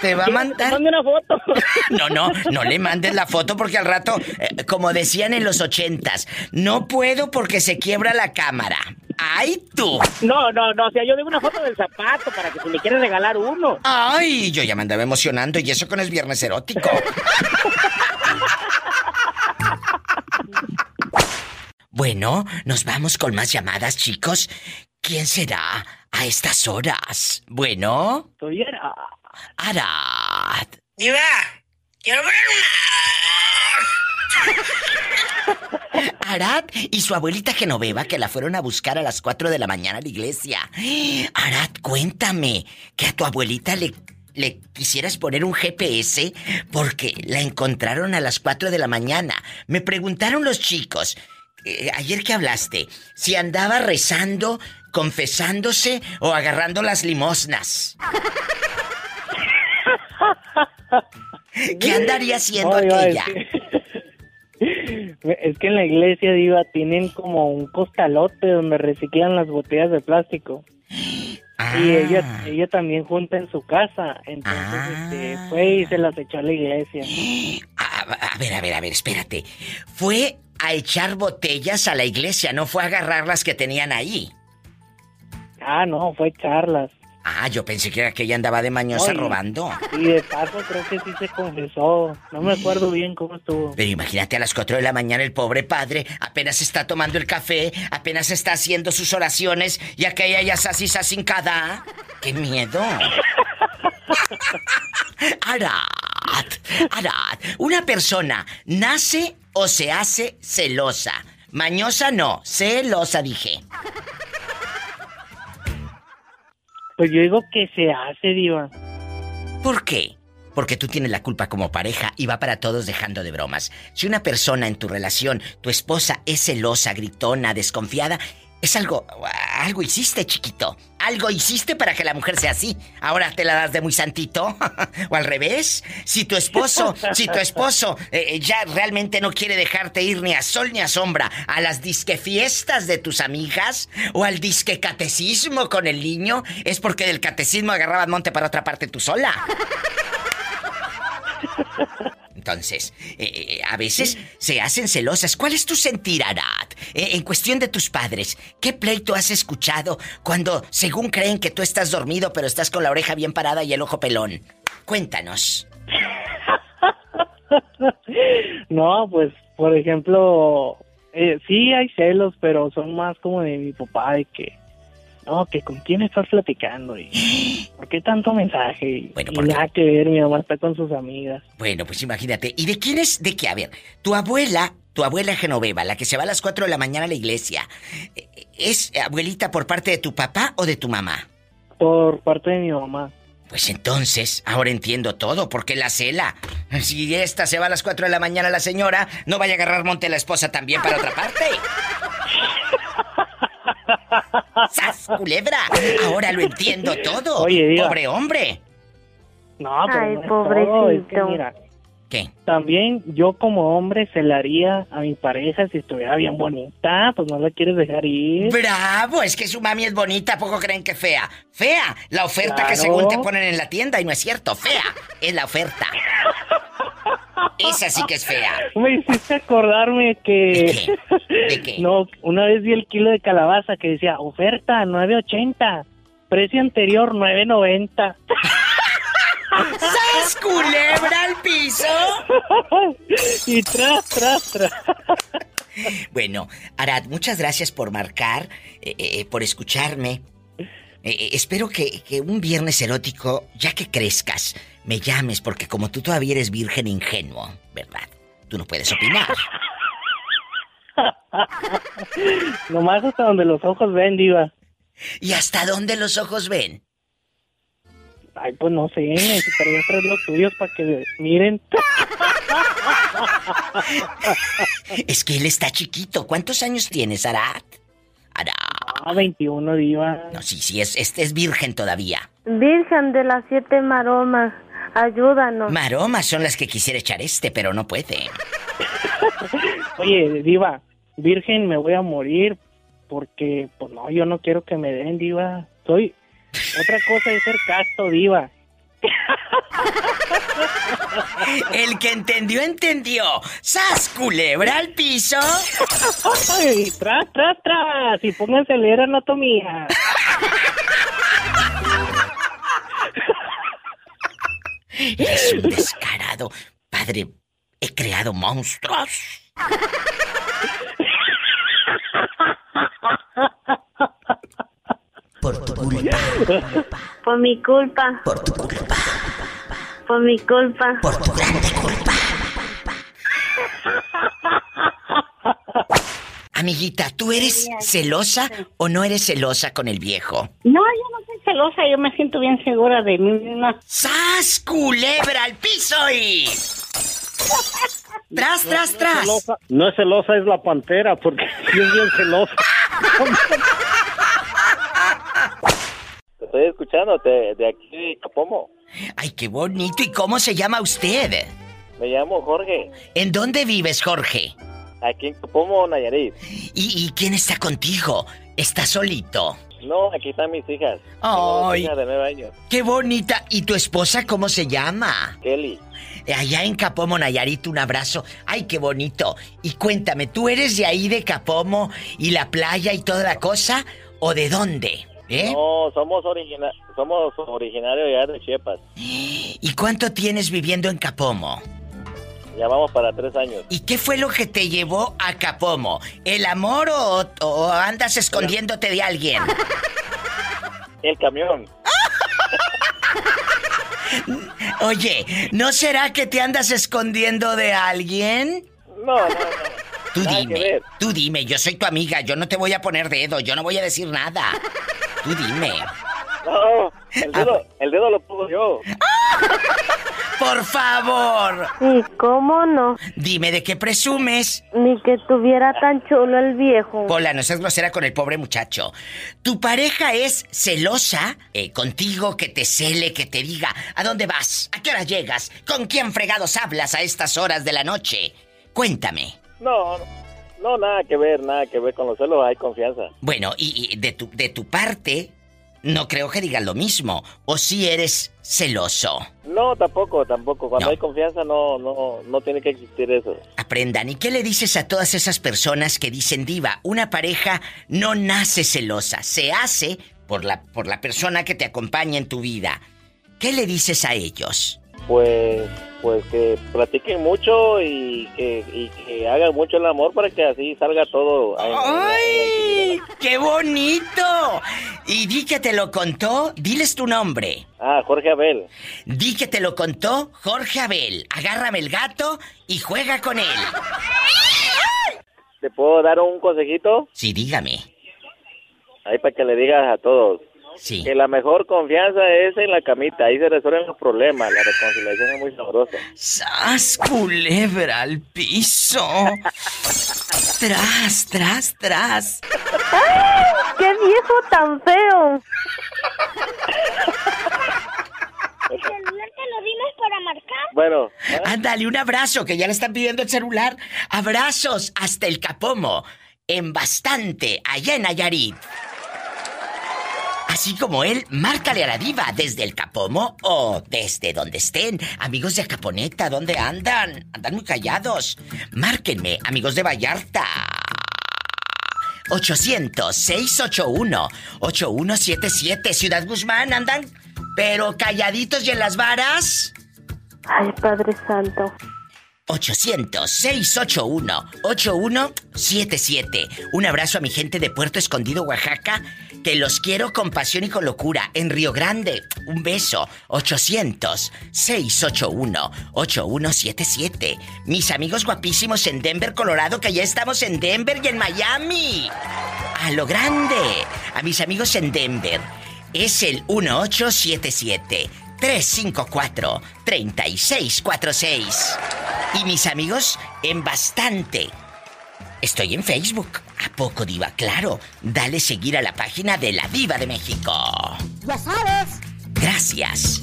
Te va a mandar. Mande una foto. *laughs* No, no, no le mandes la foto porque al rato, eh, como decían en los ochentas, no puedo porque se quiebra la cámara. ¡Ay, tú! No, no, no, o sea, yo digo una foto del zapato para que si me quieres regalar uno. ¡Ay! Yo ya me andaba emocionando y eso con el viernes erótico. *laughs* bueno, nos vamos con más llamadas, chicos. ¿Quién será a estas horas? Bueno. Soy Arad. Arad. Diva, quiero ver una... *laughs* Arad y su abuelita Genoveva que la fueron a buscar a las 4 de la mañana a la iglesia. Arad, cuéntame que a tu abuelita le, le quisieras poner un GPS porque la encontraron a las 4 de la mañana. Me preguntaron los chicos, eh, ayer que hablaste, si andaba rezando confesándose o agarrando las limosnas. ¿Qué andaría haciendo aquella? *laughs* Es que... en la iglesia, Diva, tienen como un costalote donde reciclan las botellas de plástico. Y ah. ella, ella también junta en su casa. Entonces este, ah. fue y se las echó a la iglesia. *gasps* a ver, a ver, a ver, espérate. Fue a echar botellas a la iglesia, no fue a agarrar las que tenían ahí. Ah, no, fue charlas. Ah, yo pensé que era que ella andaba de mañosa robando. Y de paso creo que sí se confesó. No me acuerdo bien cómo estuvo. Pero imagínate a las 4 de la mañana el pobre padre apenas está tomando el café, apenas está haciendo sus oraciones y aquella ya así cada. ¡Qué miedo! *laughs* Arad, Arad, una persona nace o se hace celosa. Mañosa no, celosa dije. Pues yo digo que se hace, Diva. ¿Por qué? Porque tú tienes la culpa como pareja y va para todos dejando de bromas. Si una persona en tu relación, tu esposa, es celosa, gritona, desconfiada, es algo. Algo hiciste, chiquito. Algo hiciste para que la mujer sea así. Ahora te la das de muy santito. *laughs* o al revés. Si tu esposo, si tu esposo eh, eh, ya realmente no quiere dejarte ir ni a sol ni a sombra a las disque fiestas de tus amigas o al disque catecismo con el niño, es porque del catecismo agarrabas monte para otra parte tú sola. *laughs* Entonces, eh, eh, a veces se hacen celosas. ¿Cuál es tu sentir, Arad? Eh, en cuestión de tus padres, ¿qué pleito has escuchado cuando, según creen que tú estás dormido, pero estás con la oreja bien parada y el ojo pelón? Cuéntanos. *laughs* no, pues, por ejemplo, sí hay celos, pero son más como de mi papá, de que no, que con quién estás platicando y *gasps* por qué tanto mensaje. Bueno, y nada que ver, mi mamá está con sus amigas. Bueno, pues imagínate. ¿Y de quién es? ¿De qué? A ver, tu abuela, tu abuela Genoveva, la que se va a las 4 de la mañana a la iglesia, ¿es abuelita por parte de tu papá o de tu mamá? Por parte de mi mamá. Pues entonces, ahora entiendo todo, porque la cela. Si esta se va a las 4 de la mañana la señora, no vaya a agarrar monte la esposa también para otra parte. *laughs* ¡Sas, culebra! Ahora lo entiendo todo. Oye, Pobre hombre. No, pero Ay, pobrecito. mira, ¿Qué? También yo como hombre se la haría a mi pareja si estuviera bien bonita, pues no la quieres dejar ir. ¡Bravo! Es que su mami es bonita, poco creen que fea. ¡Fea! La oferta que según te ponen en la tienda y no es cierto. ¡Fea! Es la oferta. Esa sí que es fea. Me hiciste acordarme que... ¿De qué? *laughs* No, una vez vi el kilo de calabaza que decía, oferta 9.80, precio anterior 9.90. *laughs* ¡Sas culebra al piso! *laughs* y tras, tras, tras. Bueno, Arad, muchas gracias por marcar, eh, eh, por escucharme. Eh, espero que, que, un viernes erótico, ya que crezcas, me llames, porque como tú todavía eres virgen ingenuo, ¿verdad? Tú no puedes opinar. *laughs* Nomás hasta donde los ojos ven, diva. ¿Y hasta dónde los ojos ven? Ay, pues no sé, necesitaría traer los tuyos para que miren. *laughs* es que él está chiquito. ¿Cuántos años tienes, Arad? Arad. Ah, 21, diva. No, sí, sí, es, este es virgen todavía. Virgen de las siete maromas, ayúdanos. Maromas son las que quisiera echar este, pero no puede. *laughs* Oye, diva, virgen me voy a morir porque, pues no, yo no quiero que me den, diva. Soy, otra cosa es ser casto, diva. *laughs* El que entendió, entendió. ¡Sas, culebra al piso! *laughs* Ay, tras, tras, tras. Y pónganse a leer anatomía. Eres un descarado. Padre, he creado monstruos. Por tu culpa. Por mi culpa. Por tu culpa. Por mi culpa. Por tu grande culpa. Amiguita, ¿tú eres celosa o no eres celosa con el viejo? No, yo no soy celosa, yo me siento bien segura de mí misma. ¡Sas, culebra al piso y... *laughs* ¡Tras, tras, tras! No es, celosa, es la pantera, porque *laughs* es bien celosa. *laughs* Te estoy escuchando de, de aquí Capomo. ¡Ay, qué bonito! ¿Y cómo se llama usted? Me llamo Jorge. ¿En dónde vives, Jorge? Aquí en Capomo, Nayarit. ¿Y, ¿Y, quién está contigo? ¿Estás solito? No, aquí están mis hijas. ¡Ay! De nueve años. ¡Qué bonita! ¿Y tu esposa cómo se llama? Kelly. Allá en Capomo, Nayarit, un abrazo. ¡Ay, qué bonito! Y cuéntame, ¿tú eres de ahí de Capomo y la playa y toda la cosa? ¿O de dónde? ¿Eh? No, somos, origina somos originarios ya de Chiapas. ¿Y cuánto tienes viviendo en Capomo? Ya vamos para tres años. ¿Y qué fue lo que te llevó a Capomo? ¿El amor o, o andas escondiéndote de alguien? *laughs* El camión. *laughs* Oye, ¿no será que te andas escondiendo de alguien? No, no, no. Tú dime, tú dime, yo soy tu amiga, yo no te voy a poner dedo, yo no voy a decir nada. Tú dime. No, el dedo, el dedo lo pongo yo. *laughs* Por favor. ¿Y cómo no? Dime de qué presumes. Ni que tuviera tan chulo el viejo. Pola, no seas grosera con el pobre muchacho. ¿Tu pareja es celosa eh, contigo, que te cele, que te diga a dónde vas, a qué hora llegas, con quién fregados hablas a estas horas de la noche? Cuéntame. No, no, nada que ver, nada que ver con los celos, hay confianza. Bueno, y, y de, tu, de tu parte, no creo que digas lo mismo. ¿O si eres celoso? No, tampoco, tampoco. Cuando No. hay confianza no, no, no tiene que existir eso. Aprendan. ¿Y qué le dices a todas esas personas que dicen, Diva, una pareja no nace celosa, se hace por la, por la persona que te acompaña en tu vida? ¿Qué le dices a ellos? Pues, pues que platiquen mucho y que, y que hagan mucho el amor para que así salga todo. en- en la- en la ¡Ay! ¡Qué bonito! Y di que te lo contó, diles tu nombre. Ah, Jorge Abel. Di que te lo contó Jorge Abel. Agárrame el gato y juega con él. ¿Te puedo dar un consejito? Sí, dígame. Ahí para que le digas a todos. Sí. Que la mejor confianza es en la camita, ahí se resuelven los problemas, la reconciliación es muy sabrosa. ¡Sas, culebra al piso! ¡Tras, tras, tras! ¡Ay! ¡Qué viejo tan feo! *laughs* ¿El celular te lo dimos para marcar? Bueno, Ándale, un abrazo, que ya le están pidiendo el celular. Abrazos hasta el Capomo, en bastante, allá en Nayarit. Así como él, márcale a la diva desde el Capomo o desde donde estén. Amigos de Acaponeta, ¿dónde andan? Andan muy callados. Márquenme, amigos de Vallarta. 800-681-8177. Ciudad Guzmán, andan Pero calladitos y en las varas. Ay, Padre Santo. 800-681-8177. Un abrazo a mi gente de Puerto Escondido, Oaxaca, que los quiero con pasión y con locura. En Río Grande, un beso. 800-681-8177. Mis amigos guapísimos en Denver, Colorado, que ya estamos en Denver y en Miami. A lo grande. A mis amigos en Denver. Es el 1877 354-3646. Y mis amigos, en bastante. Estoy en Facebook. ¿A poco, Diva? Claro. Dale seguir a la página de La Diva de México. Ya sabes. Gracias.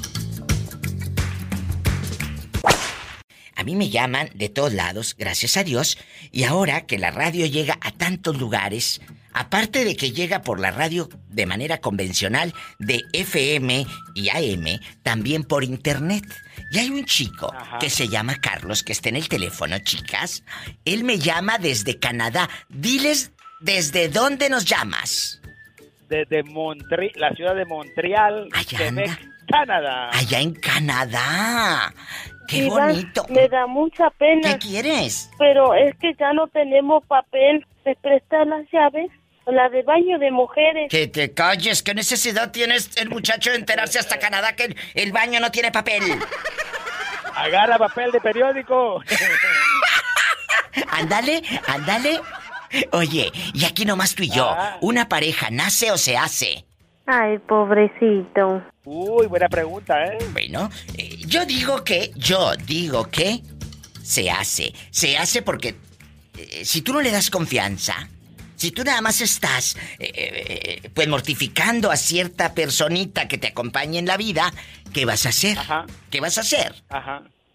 A mí me llaman de todos lados, gracias a Dios, y ahora que la radio llega a tantos lugares, aparte de que llega por la radio de manera convencional de FM y AM, también por internet. Y hay un chico que se llama Carlos, que está en el teléfono, chicas. Él me llama desde Canadá. Diles desde dónde nos llamas. Desde Montreal, la ciudad de Montreal, Quebec, Canadá. Allá en Canadá. ¡Qué bonito! Me da mucha pena. ¿Qué quieres? Pero es que ya no tenemos papel. ¿Se prestan las llaves? La de baño de mujeres. Que te calles, ¿qué necesidad tienes el muchacho de enterarse hasta Canadá que el, baño no tiene papel? Agarra papel de periódico. *laughs* ándale, ándale. Oye, y aquí nomás tú y yo, ah. ¿una pareja nace o se hace? Ay, pobrecito. Uy, buena pregunta, ¿eh? Bueno, eh, yo digo que, yo digo que se hace. Se hace porque eh, si tú no le das confianza, si tú nada más estás, eh, eh, pues mortificando a cierta personita que te acompañe en la vida, ¿qué vas a hacer? ¿Qué vas a hacer?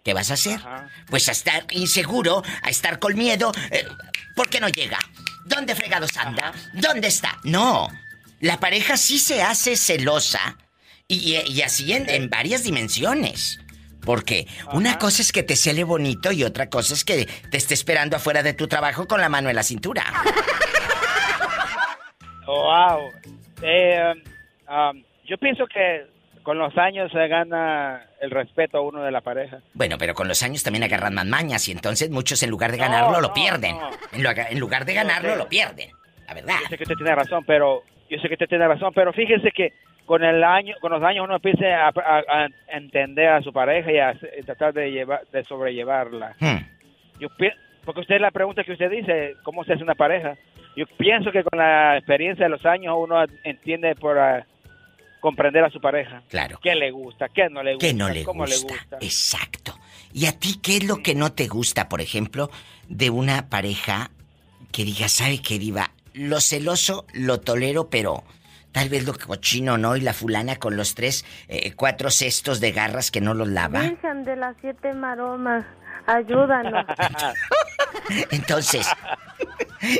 ¿Qué vas a hacer? Pues a estar inseguro, a estar con miedo. Eh, ¿Por qué no llega? ¿Dónde fregados anda? ¿Dónde está? No. La pareja sí se hace celosa y, así en, varias dimensiones. Porque una cosa es que te cele bonito y otra cosa es que te esté esperando afuera de tu trabajo con la mano en la cintura. *laughs* Wow. Eh, um, yo pienso que con los años se gana el respeto a uno de la pareja. Bueno, pero con los años también agarran más mañas y entonces muchos en lugar de ganarlo lo pierden. En, lugar de ganarlo lo pierden. La verdad. Yo sé que usted tiene razón, pero yo sé que usted tiene razón, pero fíjese que con el año, con los años uno empieza a, entender a su pareja y a, tratar de llevar, de sobrellevarla. Hmm. Yo porque usted la pregunta que usted dice, ¿cómo se hace una pareja? Yo pienso que con la experiencia de los años uno entiende por ah, comprender a su pareja. Claro. ¿Qué le gusta? ¿Qué no le gusta? ¿Qué no le, gusta? le gusta? Exacto. ¿Y a ti qué es lo que no te gusta, por ejemplo, de una pareja que diga, ¿sabe qué diva? Lo celoso lo tolero, pero tal vez lo cochino no y la fulana con los tres, eh, cuatro cestos de garras que no los lava. Virgen de las siete maromas, ayúdanos. *laughs* Entonces,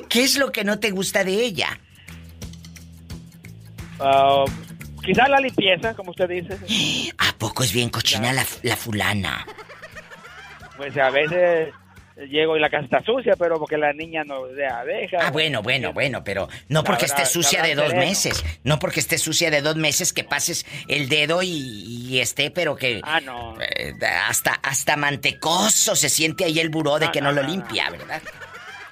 ¿qué es lo que no te gusta de ella? Uh, quizás la limpieza, como usted dice. *gasps* ¿A poco es bien cochina la, fulana? Pues a veces llego y la casa está sucia, pero porque la niña no deja. Ah, bueno, bueno, bueno, pero no porque esté sucia de dos meses. No porque esté sucia de dos meses que pases el dedo y, esté, pero que. Ah, no. Eh, hasta, hasta mantecoso se siente ahí el buró de que no, lo limpia, ¿verdad?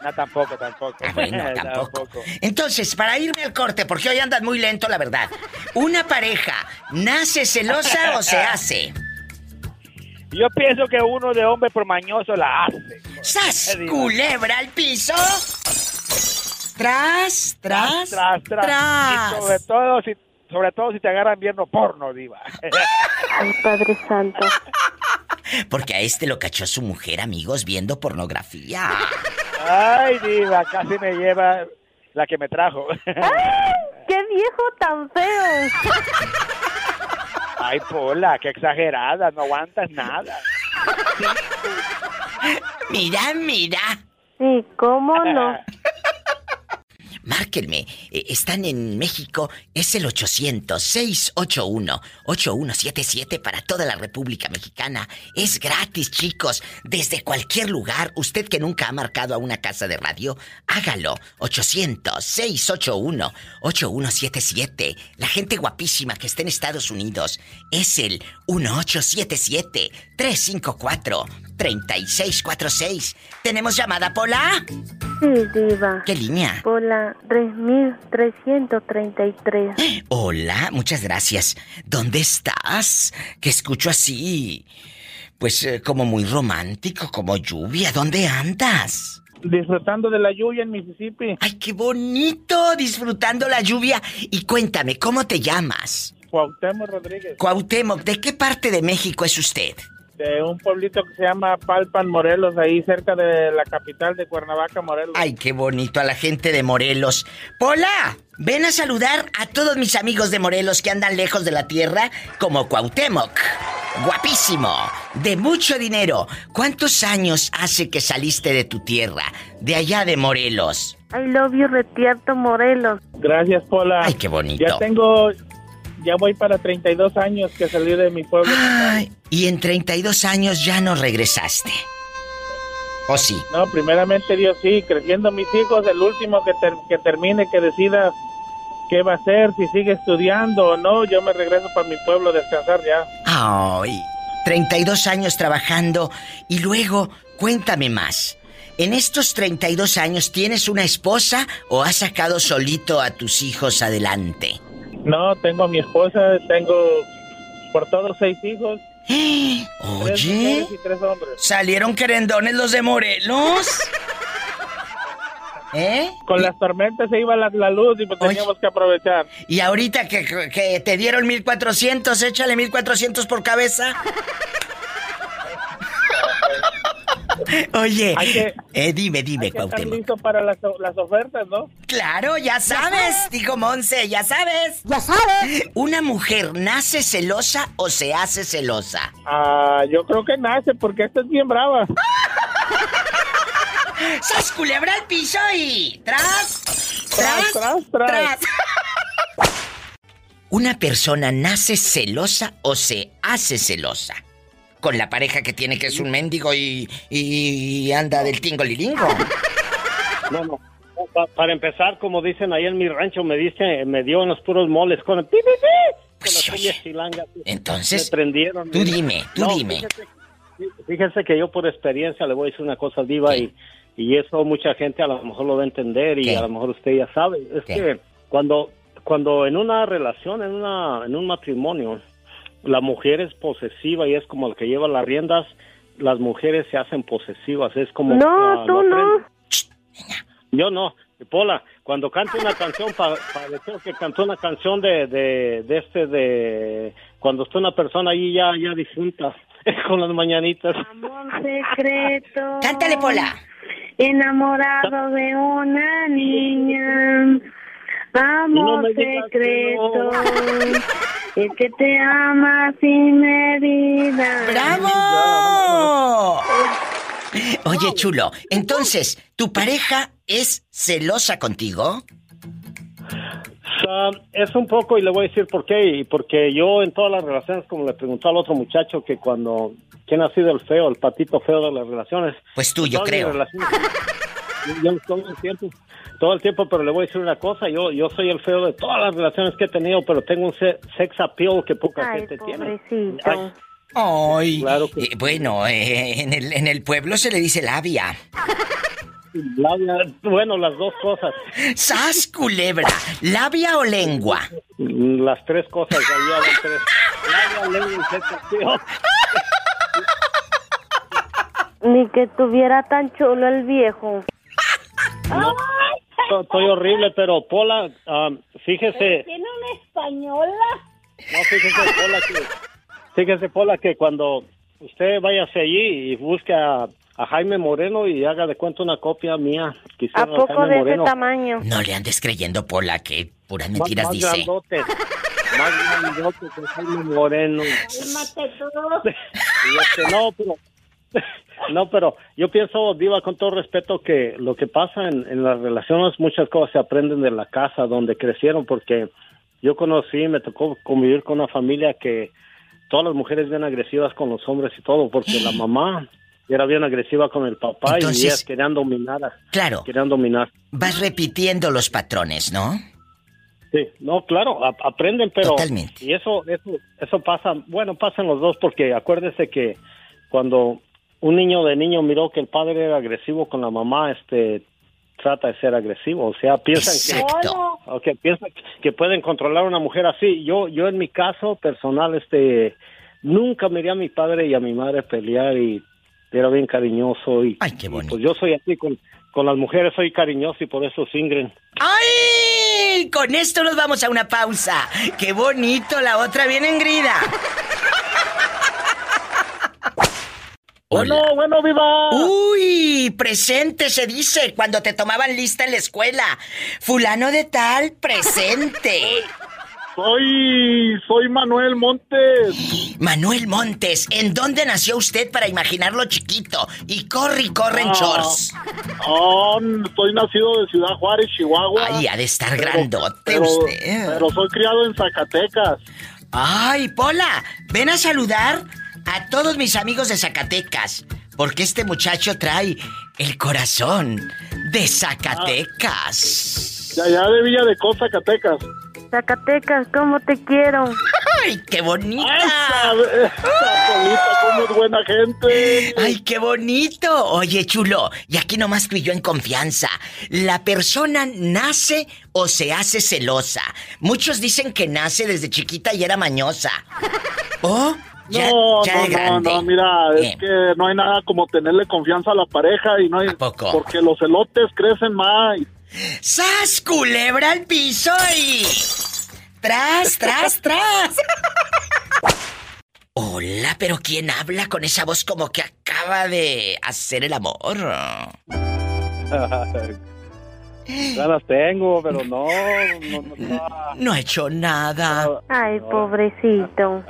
No, tampoco, tampoco. Ah, bueno, *laughs* tampoco. Entonces, para irme al corte, porque hoy andas muy lento, la verdad. ¿Una pareja nace celosa o se hace? Yo pienso que uno de hombre por mañoso la hace. ¡Sas! ¡Culebra al piso! Tras, tras, tras, tras. sobre todo si sobre todo si te agarran viendo porno, diva. Ay, Padre Santo. *laughs* Porque a este lo cachó su mujer, amigos, viendo pornografía. Ay, diva, casi me lleva la que me trajo. ¡Ay, ¡Qué viejo tan feo! Ay, Pola, qué exagerada, no aguantas nada. Mira, mira. Sí, ¿cómo no? *laughs* márquenme. Eh, están en México, es el 800-681-8177 para toda la República Mexicana. Es gratis, chicos, desde cualquier lugar. Usted que nunca ha marcado a una casa de radio, hágalo. 800-681-8177. La gente guapísima que está en Estados Unidos es el 1877 354 3646. ¿Tenemos llamada, Pola? Sí, Diva. ¿Qué línea? Pola 3333. *gasps* Hola, muchas gracias. ¿Dónde estás? Que escucho así. Pues eh, como muy romántico, como lluvia. ¿Dónde andas? Disfrutando de la lluvia en Mississippi. ¡Ay, qué bonito! Disfrutando la lluvia. Y cuéntame, ¿cómo te llamas? Cuauhtémoc Rodríguez. Cuauhtémoc, ¿de qué parte de México es usted? De un pueblito que se llama Palpan, Morelos, ahí cerca de la capital de Cuernavaca, Morelos. Ay, qué bonito a la gente de Morelos. Pola, ven a saludar a todos mis amigos de Morelos que andan lejos de la tierra, como Cuauhtémoc. Guapísimo, de mucho dinero. ¿Cuántos años hace que saliste de tu tierra, de allá de Morelos? I love you, Retierto Morelos. Gracias, Pola. Ay, qué bonito. Ya tengo ya voy para 32 años que salí de mi pueblo. Ay, y en 32 años ya no regresaste. ¿O sí? No, primeramente Dios sí, creciendo mis hijos, el último que, que termine, que decida qué va a hacer, si sigue estudiando o no, yo me regreso para mi pueblo a descansar ya. Ay, 32 años trabajando y luego, cuéntame más. ¿En estos 32 años tienes una esposa o has sacado solito a tus hijos adelante? No, tengo a mi esposa, tengo por todos seis hijos. *gasps* Oye, ¿salieron querendones los de Morelos? *laughs* ¿Eh? Con las tormentas se iba la, luz y pues teníamos que aprovechar. Y ahorita que, que te dieron 1400, échale 1400 por cabeza. *laughs* *laughs* Oye, eh, dime, dime, hay listo para las, ofertas, ¿no? Claro, ya sabes, dijo Monse, ya sabes. Ya sabes. ¿Una mujer nace celosa o se hace celosa? Ah, yo creo que nace porque esta es bien brava. *laughs* ¡Sas culebra al piso y tras, tras, tras, tras. tras. *laughs* ¿Una persona nace celosa o se hace celosa? Con la pareja que tiene que es un mendigo y, y anda del tingo lilingo. No, no. para empezar, como dicen ahí en mi rancho, me dice, me dio en los puros moles con el pi, pues, Entonces, prendieron. Tú dime, tú dime. Fíjese, que yo por experiencia le voy a decir una cosa viva y, y eso mucha gente a lo mejor lo va a entender y a lo mejor usted ya sabe. Es que cuando, cuando en una relación, en, una, en un matrimonio, la mujer es posesiva y es como el que lleva las riendas, las mujeres se hacen posesivas, es como... No, tú no. Yo no. Pola, cuando canta una canción, para decir que cantó una canción de, de, este, de... Cuando está una persona ahí ya, ya difunta, *laughs* con las mañanitas. Amor secreto. Cántale, Pola. Enamorado de una niña. Amor secreto. El que te ama sin medida. ¡Bravo! Oye, chulo, entonces, ¿tu pareja es celosa contigo? es un poco, y le voy a decir por qué. Porque yo en todas las relaciones, como le preguntó al otro muchacho, que cuando. ¿Quién ha sido el feo, el patito feo de las relaciones? Pues tú, yo creo. Yo todo el tiempo, todo el tiempo, pero le voy a decir una cosa, yo yo soy el feo de todas las relaciones que he tenido, pero tengo un sex appeal que poca gente tiene. Ay, claro eh, bueno, eh, en, el, en el pueblo se le dice labia. Labia, bueno, las dos cosas. ¡Sas, culebra! ¿Labia o lengua? Las tres cosas, tres. Labia, lengua y sex appeal. Ni que tuviera tan chulo el viejo. No, estoy horrible, pero Pola, um, fíjese. ¿Tiene una española? No, fíjese, Pola, que, fíjese, Pola, que cuando usted vaya hacia allí y busque a, Jaime Moreno y haga de cuenta una copia mía. ¿A poco de ese tamaño? No le andes creyendo, Pola, que puras mentiras más, más dice. Grandote, más grandote que Jaime Moreno. Cálmate tú. *laughs* Y este, no, pero no, pero yo pienso, Diva, con todo respeto, que lo que pasa en, en las relaciones, muchas cosas se aprenden de la casa donde crecieron, porque yo conocí, me tocó convivir con una familia que todas las mujeres bien agresivas con los hombres y todo, porque la mamá era bien agresiva con el papá y ellas querían dominar. Claro. Querían dominar. Vas repitiendo los patrones, ¿no? Sí, no, claro, a- aprenden, pero Totalmente. y eso, eso, eso pasa, bueno, pasan los dos porque acuérdese que cuando un niño de niño miró que el padre era agresivo con la mamá, este, trata de ser agresivo, o sea, piensan Exacto. que, ok, piensan que pueden controlar a una mujer así. Yo, yo en mi caso personal, este, nunca miré a mi padre y a mi madre pelear y era bien cariñoso y, Ay, qué bonito. pues yo soy así con, con las mujeres, soy cariñoso y por eso singren. ¡Ay! Con esto nos vamos a una pausa. ¡Qué bonito! La otra viene en grida. Bueno, bueno, viva. Uy, presente se dice cuando te tomaban lista en la escuela. Fulano de tal, presente. *laughs* Soy, soy Manuel Montes. Manuel Montes, ¿en dónde nació usted para imaginarlo chiquito? Y corre y corre en Ah, shorts. Oh, soy nacido de Ciudad Juárez, Chihuahua. Ay, ha de estar Pero- grandote pero- usted. Pero soy criado en Zacatecas. Ay, Pola, ven a saludar a todos mis amigos de Zacatecas, porque este muchacho trae el corazón de Zacatecas. De allá de Villa de Costa, Zacatecas. Zacatecas, ¿cómo te quiero? *laughs* ¡Ay, qué bonita! Polita, cómo es buena gente. ¡Ay, qué bonito! Oye, chulo, y aquí nomás tú y yo en confianza. ¿La persona nace o se hace celosa? Muchos dicen que nace desde chiquita y era mañosa. *laughs* ¿O? Ya, no, ya no, no, grande. no, mira, Bien. es que no hay nada como tenerle confianza a la pareja y no hay... poco? Porque los elotes crecen más. ¡Sas, culebra al piso y... ¡Tras, tras, tras! Hola, pero ¿quién habla con esa voz como que acaba de hacer el amor? Ganas tengo, pero no, no, no, no. No ha hecho nada. Ay, pobrecito.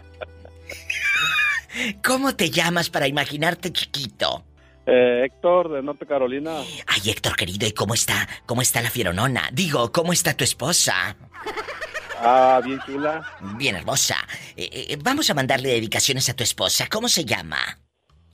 ¿Cómo te llamas para imaginarte chiquito? Eh, Héctor de Norte Carolina. Ay, Héctor querido, ¿y cómo está? ¿Cómo está la fieronona? Digo, ¿cómo está tu esposa? Ah, bien chula. Bien hermosa. Eh, eh, vamos a mandarle dedicaciones a tu esposa. ¿Cómo se llama?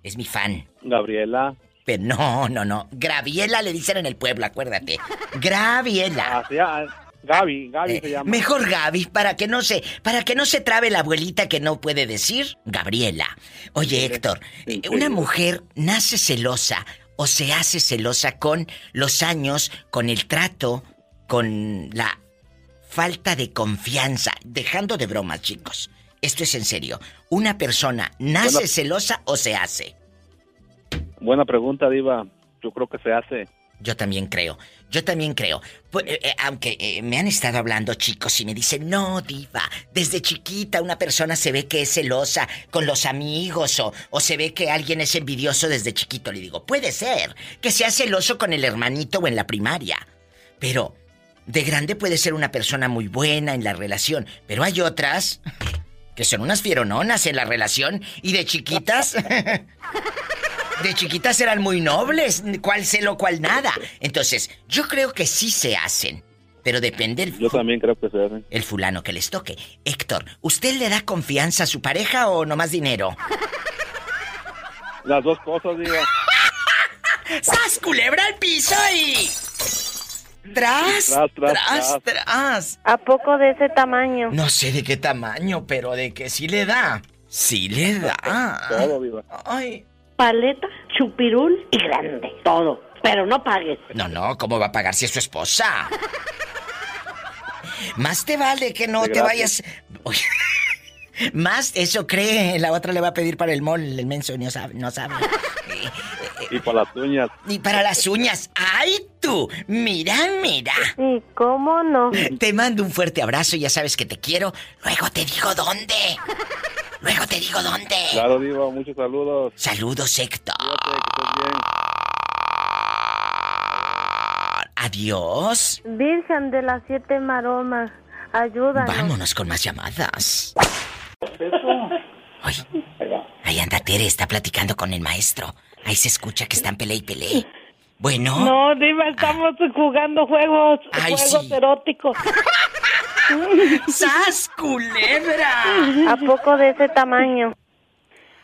Es mi fan. Gabriela. Pero no, no, no. Graviela le dicen en el pueblo, acuérdate. Graviela. Ah, sí, ah, Gaby, Gaby Eh, se llama. Mejor Gaby, para que no se, para que no se trabe la abuelita que no puede decir Gabriela. Oye, Héctor, eh, una mujer nace celosa o se hace celosa con los años, con el trato, con la falta de confianza. Dejando de bromas, chicos. Esto es en serio. ¿Una persona nace celosa o se hace? Buena pregunta, Diva. Yo creo que se hace. Yo también creo. Yo también creo. Pu- eh, eh, aunque eh, me han estado hablando chicos y me dicen, no, diva, desde chiquita una persona se ve que es celosa con los amigos o, o se ve que alguien es envidioso desde chiquito. Le digo, puede ser que sea celoso con el hermanito o en la primaria. Pero de grande puede ser una persona muy buena en la relación. Pero hay otras que son unas fierononas en la relación y de chiquitas... *laughs* De chiquitas eran muy nobles, cuál celo, cuál nada. Entonces, yo creo que sí se hacen. Pero depende el, Yo también creo que se hace. el fulano que les toque. Héctor, ¿usted le da confianza a su pareja o nomás dinero? Las dos cosas, Diva. *laughs* ¡Sas, culebra al piso y... Tras, Tras, tras, tras, tras. ¿A poco de ese tamaño? No sé de qué tamaño, pero de que sí le da. Sí le da. Todo, Diva. Ay. Paleta, chupirul y grande. Todo. Pero no pagues. No, no, ¿cómo va a pagar si es su esposa? Más te vale que no te vayas. Oye, *laughs* Más eso cree, la otra le va a pedir para el mall, el menso no sabe, no sabe. *laughs* Y para las uñas. Ni para las uñas. ¡Ay tú! Mira, mira. Sí, ¿cómo no? Te mando un fuerte abrazo, ya sabes que te quiero. Luego te digo dónde. Luego te digo dónde. Claro, Diva, muchos saludos. Saludos, Héctor. Cuídate, que estés bien. Adiós. Virgen de las siete maromas, ayúdanos. Vámonos con más llamadas. Ay, ahí anda Tere, está platicando con el maestro. Ahí se escucha que están pele y pele. Bueno. No, Diva, estamos jugando juegos, juegos eróticos. *laughs* ¡Sas, culebra! ¿A poco de ese tamaño?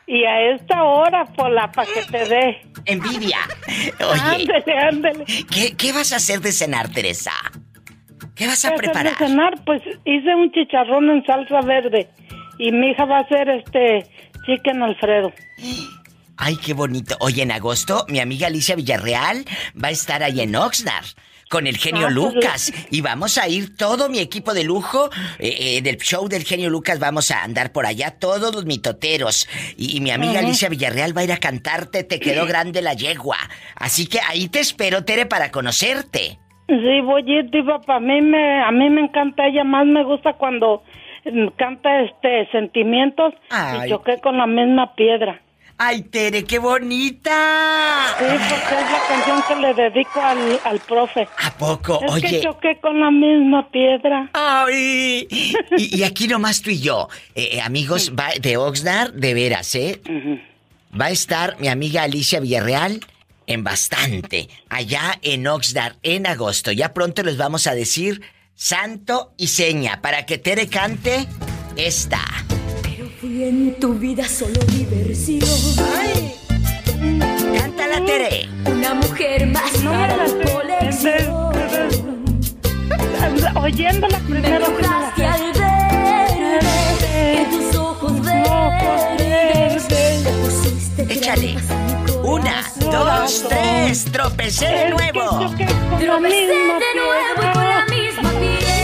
Y a esta hora, por la pa' que te dé. Envidia. *laughs* Oye. Ándele, ándele. ¿Qué, ¿Qué vas a hacer de cenar, Teresa? ¿Qué vas a preparar? De cenar, pues hice un chicharrón en salsa verde. Y mi hija va a hacer este chicken Alfredo. Ay, qué bonito. Oye, en agosto, mi amiga Alicia Villarreal va a estar ahí en Oxnard con el genio ah, Lucas. Y vamos a ir todo mi equipo de lujo. Eh, eh, del show del genio Lucas vamos a andar por allá, todos los mitoteros. Y, mi amiga Alicia Villarreal va a ir a cantarte Te quedó *clears throat* grande la yegua. Así que ahí te espero, Tere, para conocerte. Sí, voy a ir, A mí me, a mí me encanta ella, más me gusta cuando mm, canta este sentimientos y choqué con la misma piedra. ¡Ay, Tere, qué bonita! Sí, porque es la canción que le dedico al, al profe. ¿A poco? Es Oye. que choqué con la misma piedra. ¡Ay! Y, aquí nomás tú y yo. Eh, eh, amigos va, de Oxnard, de veras, ¿eh? Va a estar mi amiga Alicia Villarreal en bastante. Allá en Oxnard, en agosto. Ya pronto les vamos a decir santo y seña para que Tere cante esta. Fui en tu vida solo diversión. Ay. Cántala, Tere. Una mujer más no para la colección. Oyéndola primero. Me al ver en tus ojos verdes. Échale. Una, dos, tres. Tropecé de nuevo. Tropecé de nuevo y con la misma piedra.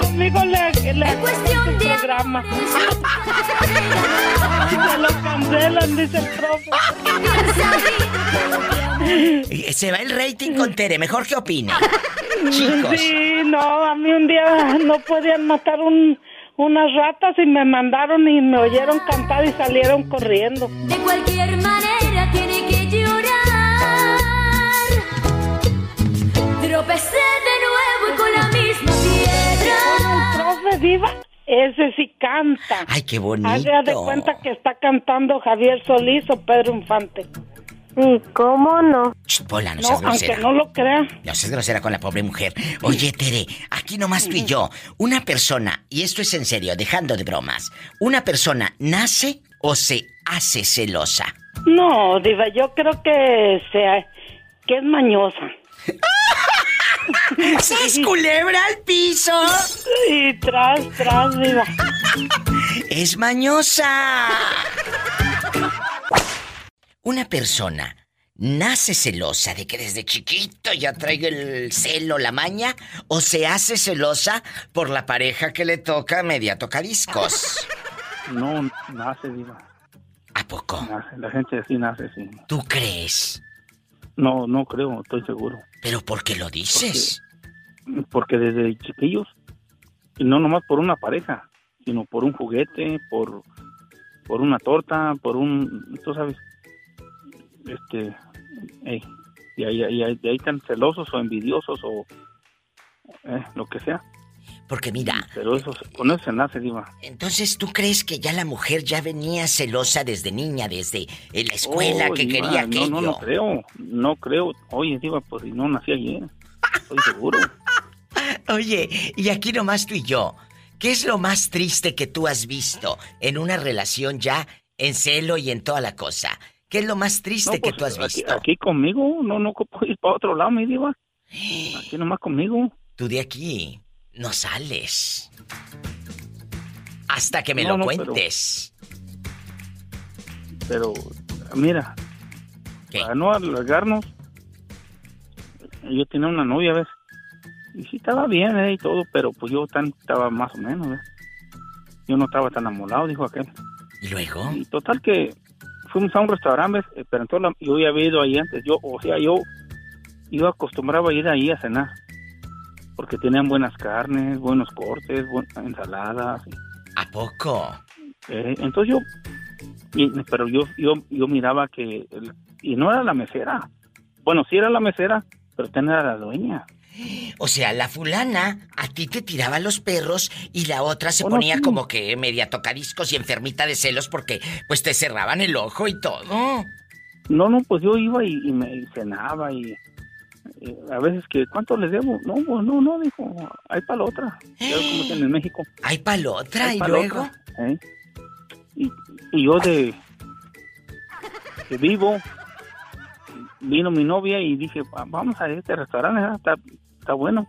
*laughs* Conmigo le, le cuestión de programa. Se *laughs* lo cancelan, dice el profe. *laughs* Se va el rating con Tere, mejor que opine. Chicos. Sí, no, a mí un día no podían matar un, unas ratas y me mandaron y me oyeron cantar y salieron corriendo. De cualquier manera tiene que llorar. Tropecé de viva ese sí canta. Ay, qué bonito. Haga de cuenta que está cantando Javier Solís o Pedro Infante. ¿Y cómo no? Pola, no, no seas grosera. aunque no lo crea. No seas grosera con la pobre mujer. Oye, Tere, aquí nomás tú y yo. Una persona, y esto es en serio, dejando de bromas, ¿una persona nace o se hace celosa? No, Diva, yo creo que sea, que es mañosa. *laughs* ¡Sas culebra al piso! Y tras, tras, viva. ¡Es mañosa! Una persona nace celosa de que desde chiquito ya traiga el celo, la maña, o se hace celosa por la pareja que le toca media tocadiscos. No, nace, viva. ¿A poco? La gente así nace, sí. ¿Tú crees? No, no creo, estoy seguro. ¿Pero por qué lo dices? Porque, desde chiquillos, y no nomás por una pareja, sino por un juguete, por, por una torta, por un, tú sabes, este, y ahí, ahí, ahí, están celosos o envidiosos o eh, lo que sea. Porque mira. Pero eso, con eso se nace, Diva. Entonces, ¿tú crees que ya la mujer ya venía celosa desde niña, desde la escuela, que quería aquello? No, no, no creo. No creo. Oye, Diva, pues no nací ayer. Estoy seguro. *laughs* Oye, y aquí nomás tú y yo. ¿Qué es lo más triste que tú has visto en una relación ya en celo y en toda la cosa? ¿Qué es lo más triste que pues, tú has visto? Aquí, conmigo, no, no puedo ir para otro lado, mi diva. *gasps* Aquí nomás conmigo. Tú de aquí no sales. Hasta que me lo cuentes. Pero, mira, para no alargarnos, yo tenía una novia, ¿ves? Y sí estaba bien, ¿eh? Y todo, pero pues yo tan, estaba más o menos, ¿ves? Yo no estaba tan amolado, dijo aquel. ¿Y luego? Y total que fuimos a un restaurante, eh, pero entonces yo había ido ahí antes, yo, o sea, yo, yo acostumbraba a ir ahí a cenar porque tenían buenas carnes, buenos cortes, buenas ensaladas. ¿A poco? Eh, entonces yo, pero yo, yo, yo miraba que, y no era la mesera. Bueno, sí era la mesera, pero tenía era la dueña. O sea, la fulana a ti te tiraba los perros y la otra se ponía como que media tocadiscos y enfermita de celos porque pues te cerraban el ojo y todo. No, no, pues yo iba y, me cenaba y, a veces que, ¿cuánto les debo? No, pues, no, no, dijo, hay para la otra. como en México. ¿Hay para la otra? ¿Y luego? ¿eh? Y, y yo de, de vivo vino mi novia y dije, vamos a este restaurante, está, está bueno.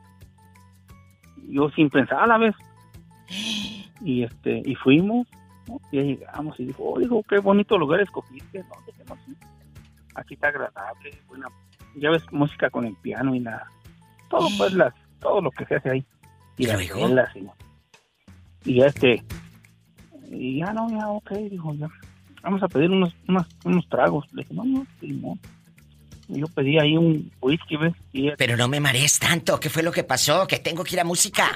Yo sin pensar a la vez. Y este, y fuimos, y llegamos y dijo, oh, dijo, qué bonito lugar escogiste, aquí está agradable, buena, ya ves música con el piano y nada. Todo pues las, todo lo que se hace ahí. Y, las velas y, y este, y ya no, ya ok, dijo ya. Vamos a pedir unos, unos, unos tragos. Le dije, no, no, no yo pedí ahí un whisky, ¿ves? Pero no me marees tanto, ¿qué fue lo que pasó? Que tengo que ir a música.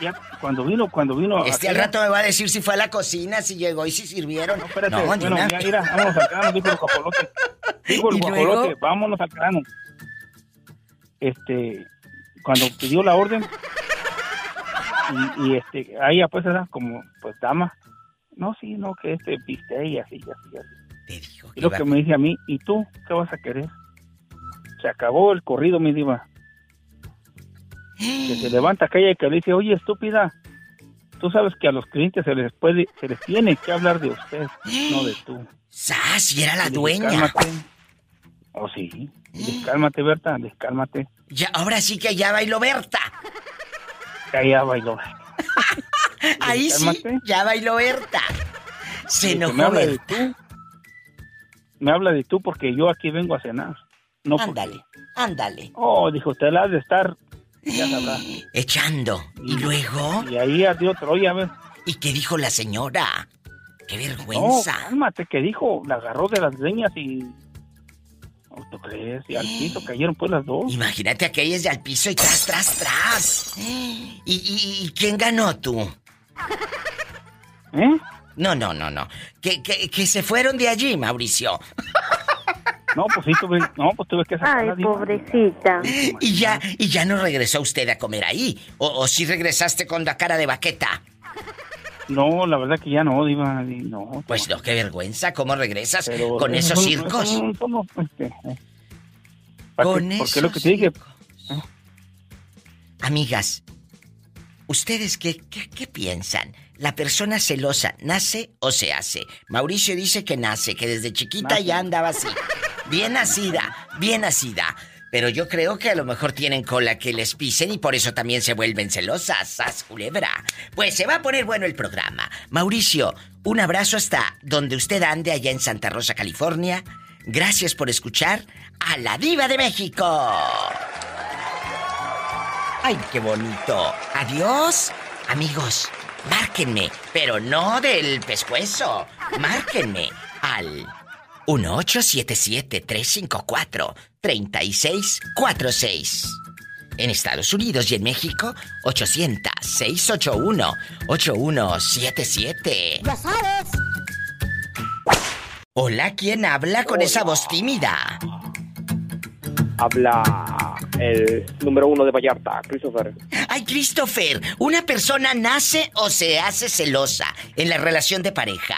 Ya, cuando vino, cuando vino... Este al rato me va a decir si fue a la cocina, si llegó y si sirvieron. No, espérate, no, bueno, ya, mira, vámonos al grano, dijo el guapolote. Dijo el *laughs* guapolote, vámonos al grano. Este, cuando pidió la orden, y, y este, ahí pues era como, pues, dama. No, sí, no, que este piste y así, así, así. Te dijo y lo que me dice a mí, ¿y tú qué vas a querer? Se acabó el corrido, mi diva. Que se levanta aquella y que le dice, oye, estúpida, tú sabes que a los clientes se les puede, se les tiene que hablar de usted, no de tú. ¡Sas! Y era la dueña. Cálmate. Oh, sí. Descálmate, Berta, descálmate. Ya, ahora sí que ya bailó Berta. Ya, bailó. *laughs* Ahí sí, ya bailó Berta. Se enojó Berta me habla de tú porque yo aquí vengo a cenar. No ándale, ándale. Oh, dijo, te la has de estar, ya sabrá. Echando. ¿Y, luego? Y ahí adiós Troya, ¿ves? ¿Y qué dijo la señora? ¡Qué vergüenza! No, cálmate, ¿qué dijo? La agarró de las leñas y... ¿No te crees? Y al piso cayeron pues las dos. Imagínate aquellas de al piso y tras, tras, tras. ¿Y, y, y quién ganó tú? ¿Eh? No, no, no, no. Que, que, que se fueron de allí, Mauricio. No, pues sí, tuve, no, pues tuve que sacar Ay, pobrecita. Y ya, y ya no regresó usted a comer ahí. O, o sí regresaste con la cara de baqueta. No, la verdad que ya no, Diva, no. Pues no, qué vergüenza, ¿cómo regresas con esos circos? No, este, eh. con esos Porque lo que te dije... ¿eh? Amigas, ¿ustedes qué, qué, qué piensan? ¿La persona celosa nace o se hace? Mauricio dice que nace, que desde chiquita ya andaba así. Bien nacida, bien nacida. Pero yo creo que a lo mejor tienen cola que les pisen y por eso también se vuelven celosas, ¡Sas, culebra! Pues se va a poner bueno el programa. Mauricio, un abrazo hasta donde usted ande allá en Santa Rosa, California. Gracias por escuchar a la Diva de México. ¡Ay, qué bonito! Adiós, amigos. Márquenme, pero no del pescuezo. Márquenme al 1877-354-3646. En Estados Unidos y en México, 800-681-8177. Ya sabes. Hola, ¿quién habla con esa voz tímida? Habla el número uno de Vallarta, Christopher. Ay, Christopher, ¿una persona nace o se hace celosa en la relación de pareja?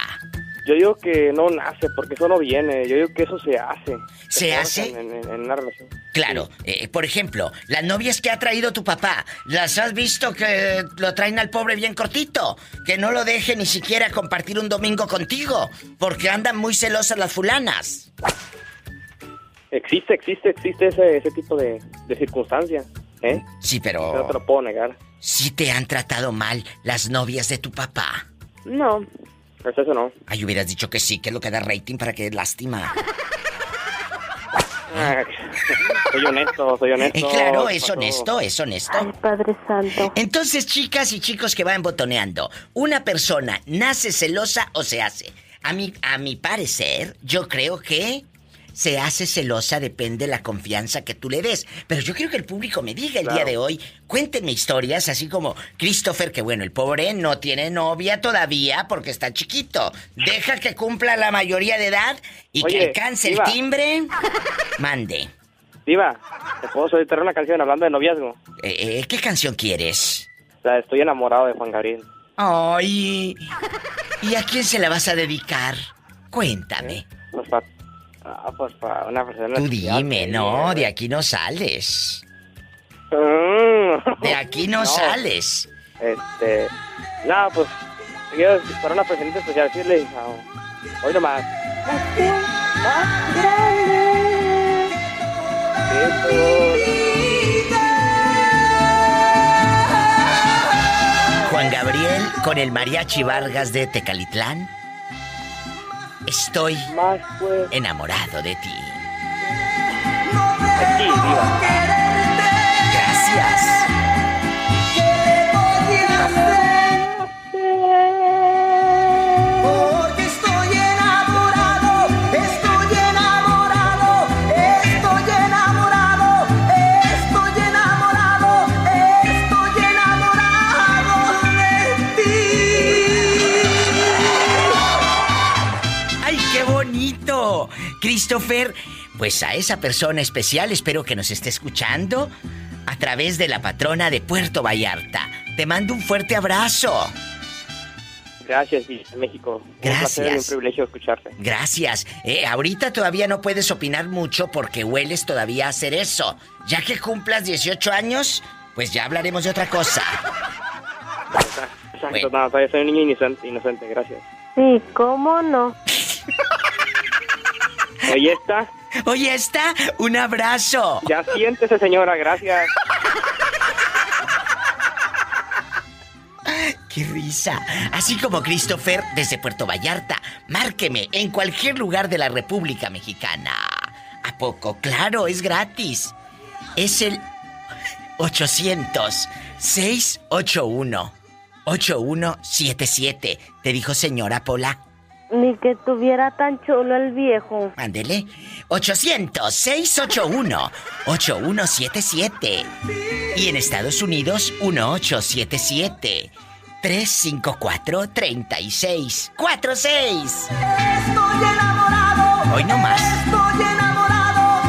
Yo digo que no nace, porque eso no viene. Yo digo que eso se hace. ¿Se, hace? En, una relación. Claro. Eh, por ejemplo, las novias que ha traído tu papá, ¿las has visto que lo traen al pobre bien cortito? Que no lo deje ni siquiera compartir un domingo contigo, porque andan muy celosas las fulanas. Existe, existe, existe ese, ese tipo de, de circunstancias. ¿eh? Sí, pero... No te lo puedo negar. ¿Sí te han tratado mal las novias de tu papá? No, pues eso no. Ay, hubieras dicho que sí, que es lo que da rating para que lástima. *laughs* Ah, soy honesto, soy honesto. Eh, claro, es honesto, es honesto. Ay, Padre Santo. Entonces, chicas y chicos que van botoneando, ¿una persona nace celosa o se hace? A mi, a mi parecer, yo creo que se hace celosa depende de la confianza que tú le des. Pero yo quiero que el público me diga el día de hoy, cuéntenme historias, así como Christopher, que bueno, el pobre no tiene novia todavía porque está chiquito. Deja que cumpla la mayoría de edad y que alcance el timbre. Mande. Diva, ¿te puedo solicitar una canción hablando de noviazgo? Eh, eh, ¿Qué canción quieres? La Estoy enamorado de Juan Gabriel. Ay, ¿y a quién se la vas a dedicar? Cuéntame. Para ah, pues una persona... Tú dime, no, de aquí no sales. Mm. De aquí *laughs* no, sales. Este... No, pues... Yo, para una persona especial, decirle... hoy nomás. Más Juan Gabriel con el mariachi Vargas de Tecalitlán. Estoy enamorado de ti. Gracias. Christopher, pues a esa persona especial espero que nos esté escuchando a través de la patrona de Puerto Vallarta. Te mando un fuerte abrazo. Gracias, México. Gracias. Un, un privilegio escucharte. Gracias. Eh, ahorita todavía no puedes opinar mucho porque hueles todavía a hacer eso. Ya que cumplas 18 años, pues ya hablaremos de otra cosa. Exacto, no, todavía soy un niño inocente, inocente, gracias. Sí, ¿cómo no? *laughs* Oye, está. Oye, está. Un abrazo. Ya siéntese, señora, gracias. ¡Qué risa! Así como Christopher desde Puerto Vallarta, márqueme en cualquier lugar de la República Mexicana. ¿A poco? Claro, es gratis. Es el 800-681-8177. ¿Te dijo señora Pola? Ni que tuviera tan chulo el viejo. Mándele. 800-681-8177. Y en Estados Unidos, 1877. 354-3646. Estoy enamorado. Hoy no más. Estoy enamorado.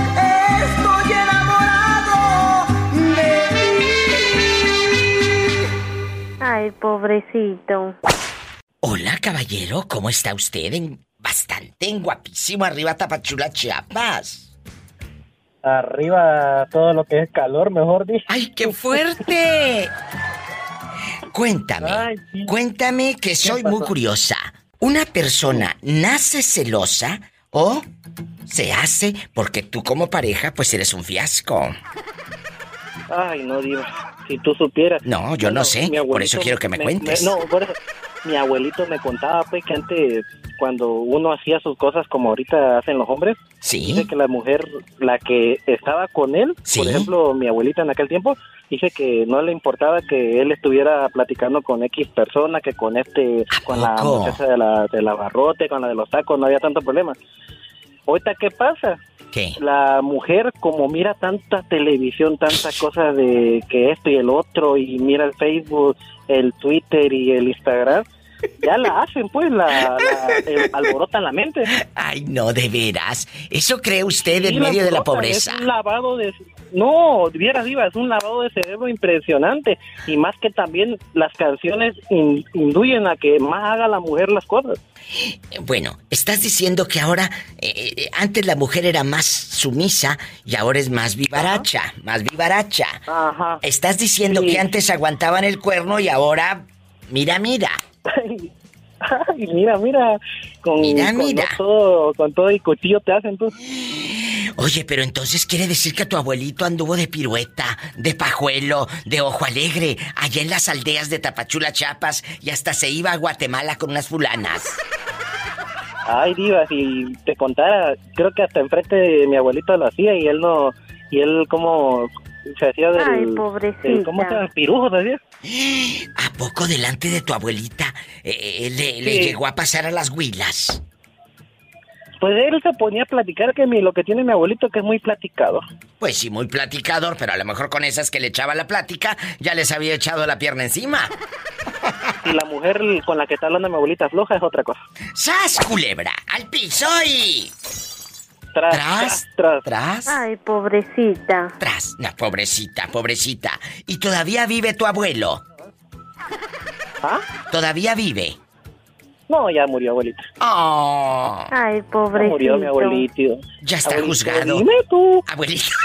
Estoy enamorado Ay, pobrecito. Hola, caballero, ¿cómo está usted? En, bastante en guapísimo, arriba Tapachula, Chiapas. Arriba todo lo que es calor, mejor dicho. ¡Ay, qué fuerte! cuéntame, cuéntame que soy muy curiosa. ¿Una persona nace celosa o se hace porque tú como pareja pues eres un fiasco? Ay, no, digo, si tú supieras. No, yo no sé, por eso quiero que me, cuentes. no, por eso, mi abuelito me contaba pues que antes cuando uno hacía sus cosas como ahorita hacen los hombres, dice que la mujer, la que estaba con él, por ejemplo, mi abuelita en aquel tiempo, dice que no le importaba que él estuviera platicando con X persona, que con este, con la muchacha de la, de la barrote, con la de los tacos, no había tanto problema. Ahorita, ¿qué pasa? La mujer, como mira tanta televisión, tantas cosas de que esto y el otro, y mira el Facebook, el Twitter y el Instagram, ya la hacen, pues, la, alborotan la mente. Ay, no, de veras. ¿Eso cree usted en medio de la pobreza? Es un lavado de... No, viera diva, es un lavado de cerebro impresionante. Y más que también las canciones induyen a que más haga la mujer las cosas. Bueno, estás diciendo que ahora, eh, eh, antes la mujer era más sumisa y ahora es más vivaracha, más vivaracha. Ajá. Estás diciendo que antes aguantaban el cuerno y ahora, mira, mira. Ay, mira, mira. Con, mira, mira. todo, con todo y cuchillo te hacen tú. Oye, pero entonces quiere decir que tu abuelito anduvo de pirueta, de pajuelo, de ojo alegre, allá en las aldeas de Tapachula, Chiapas, y hasta se iba a Guatemala con unas fulanas. Ay, diva, si te contara, creo que hasta enfrente de mi abuelito lo hacía y él no, y él como se hacía del... Ay, pobrecita. ¿Cómo se Pirujo. ¿A poco delante de tu abuelita eh, eh, le, le llegó a pasar a las huilas? Pues él se ponía a platicar que mi, lo que tiene mi abuelito que es muy platicador. Pues sí, muy platicador, pero a lo mejor con esas que le echaba la plática ya les había echado la pierna encima. Y la mujer con la que está hablando mi abuelita floja es otra cosa. ¡Sas, culebra! ¡Al piso y... Tras, tras, tras. Ay, pobrecita. Tras, no, pobrecita, pobrecita. ¿Y todavía vive tu abuelo? ¿Ah? ¿Todavía vive? No, ya murió, abuelito. Oh. Ay, pobrecito. murió mi abuelito. Ya está juzgado. Dime tú. Abuelito. *laughs*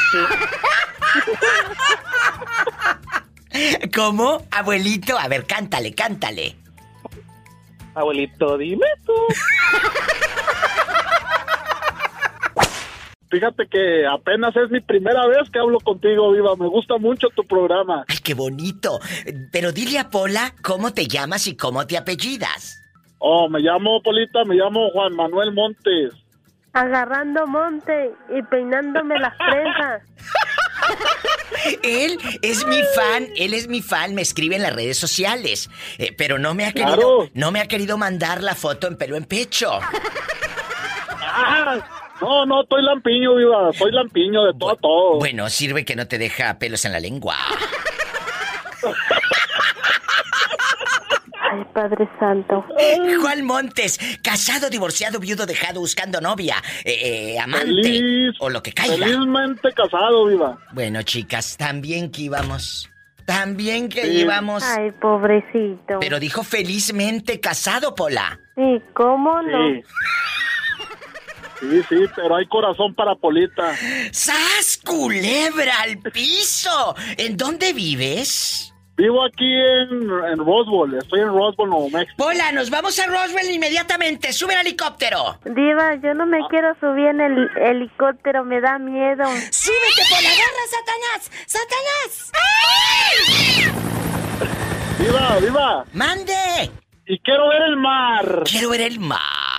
¿Cómo? Abuelito, a ver, cántale, cántale. Abuelito, dime tú. *laughs* Fíjate que apenas es mi primera vez que hablo contigo, Viva. Me gusta mucho tu programa. Ay, qué bonito. Pero dile a Pola cómo te llamas y cómo te apellidas. Oh, me llamo Polita, me llamo Juan Manuel Montes. Agarrando monte y peinándome las trenzas. *laughs* él es mi fan, él es mi fan, me escribe en las redes sociales, eh, pero no me ha querido, no me ha querido mandar la foto en pelo en pecho. Ah, no, no, estoy lampiño, viva. Soy lampiño de todo a todo. Bueno, sirve que no te deja pelos en la lengua. Ay, Padre Santo. Juan Montes, casado, divorciado, viudo, dejado, buscando novia, eh, eh, amante o lo que caiga. Felizmente casado, viva. Bueno, chicas, también que íbamos. También que íbamos. Ay, pobrecito. Pero dijo felizmente casado, Pola. Sí, ¿cómo no? Sí, sí, pero hay corazón para Polita. ¡Sas, culebra al piso! ¿En dónde vives? Vivo aquí en, en Roswell, estoy en Roswell, Nuevo México. Pola, nos vamos a Roswell inmediatamente, sube el helicóptero. Diva, yo no me ah. quiero subir en el helicóptero, me da miedo. ¡Súbete, Pola, agarra, Satanás! ¡Satanás! ¡Viva, viva! ¡Mande! Y quiero ver el mar. Quiero ver el mar.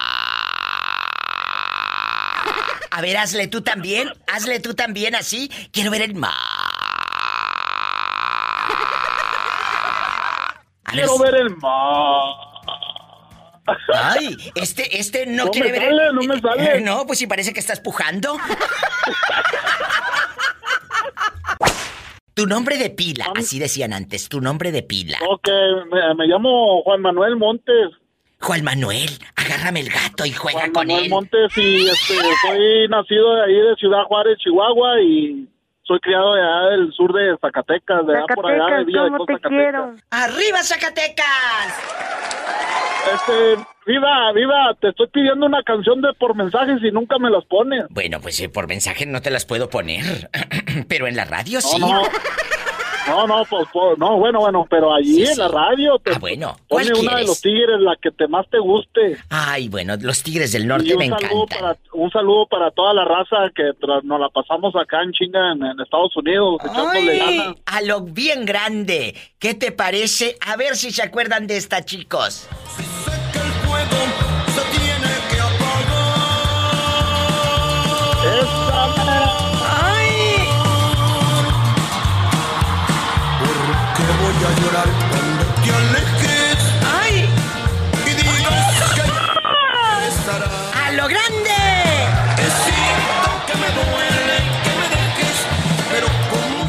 A ver, hazle tú también. Hazle tú también así. Quiero ver el mar. Quiero ver el mar. Ay, este, este no, quiere ver. el... No me sale. *laughs* No, pues si parece que estás pujando. tu nombre de pila, así decían antes, tu nombre de pila. Ok, me llamo Juan Manuel Montes. Juan Manuel, agárrame el gato y juega Juan con Manuel él. Montes y este, soy nacido de ahí de Ciudad Juárez, Chihuahua y soy criado de allá del sur de Zacatecas, de allá por allá de Villa de Costa Quiero. ¡Arriba Zacatecas! Este, viva, viva, te estoy pidiendo una canción de por mensajes y nunca me las pones. Bueno, pues eh, por mensaje no te las puedo poner, *clears throat* pero en la radio sí. No, *laughs* no, pues, pues, no, bueno, bueno, pero allí en la radio te ah, bueno. pone una de los tigres, la que te más te guste. Ay, bueno, los tigres del norte me encantan. un saludo para toda la raza que nos la pasamos acá en chinga en, Estados Unidos, echándole ganas. A lo bien grande. ¿Qué te parece? A ver si se acuerdan de esta, chicos. a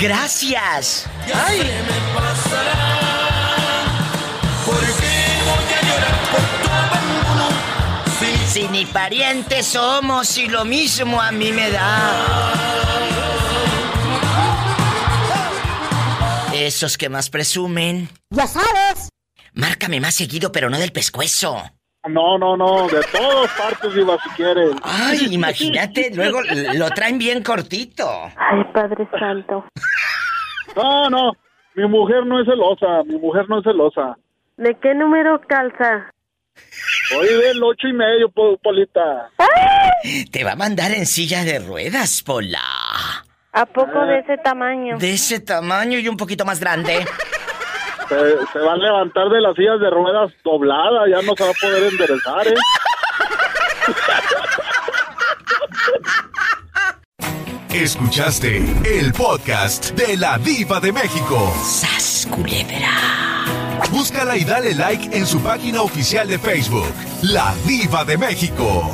Gracias. Ya ¡Ay! Se me pasará. Porque voy a llorar por tu abandono. Si, si ni parientes somos y lo mismo a mí me da. Esos que más presumen. Ya sabes. Márcame más seguido, pero no del pescuezo. No, no, no, de todas partes iba si quieres. Ay, imagínate, luego lo traen bien cortito. Ay, Padre Santo. No, no, mi mujer no es celosa, mi mujer no es celosa. ¿De qué número calza? Hoy del ocho y medio, Polita. Te va a mandar en silla de ruedas, Pola. ¿A poco de ese tamaño? De ese tamaño y un poquito más grande. *laughs* Se, va a levantar de las sillas de ruedas dobladas, ya no se va a poder enderezar, ¿eh? Escuchaste el podcast de la Diva de México. ¡Sas Búscala y dale like en su página oficial de Facebook, La Diva de México.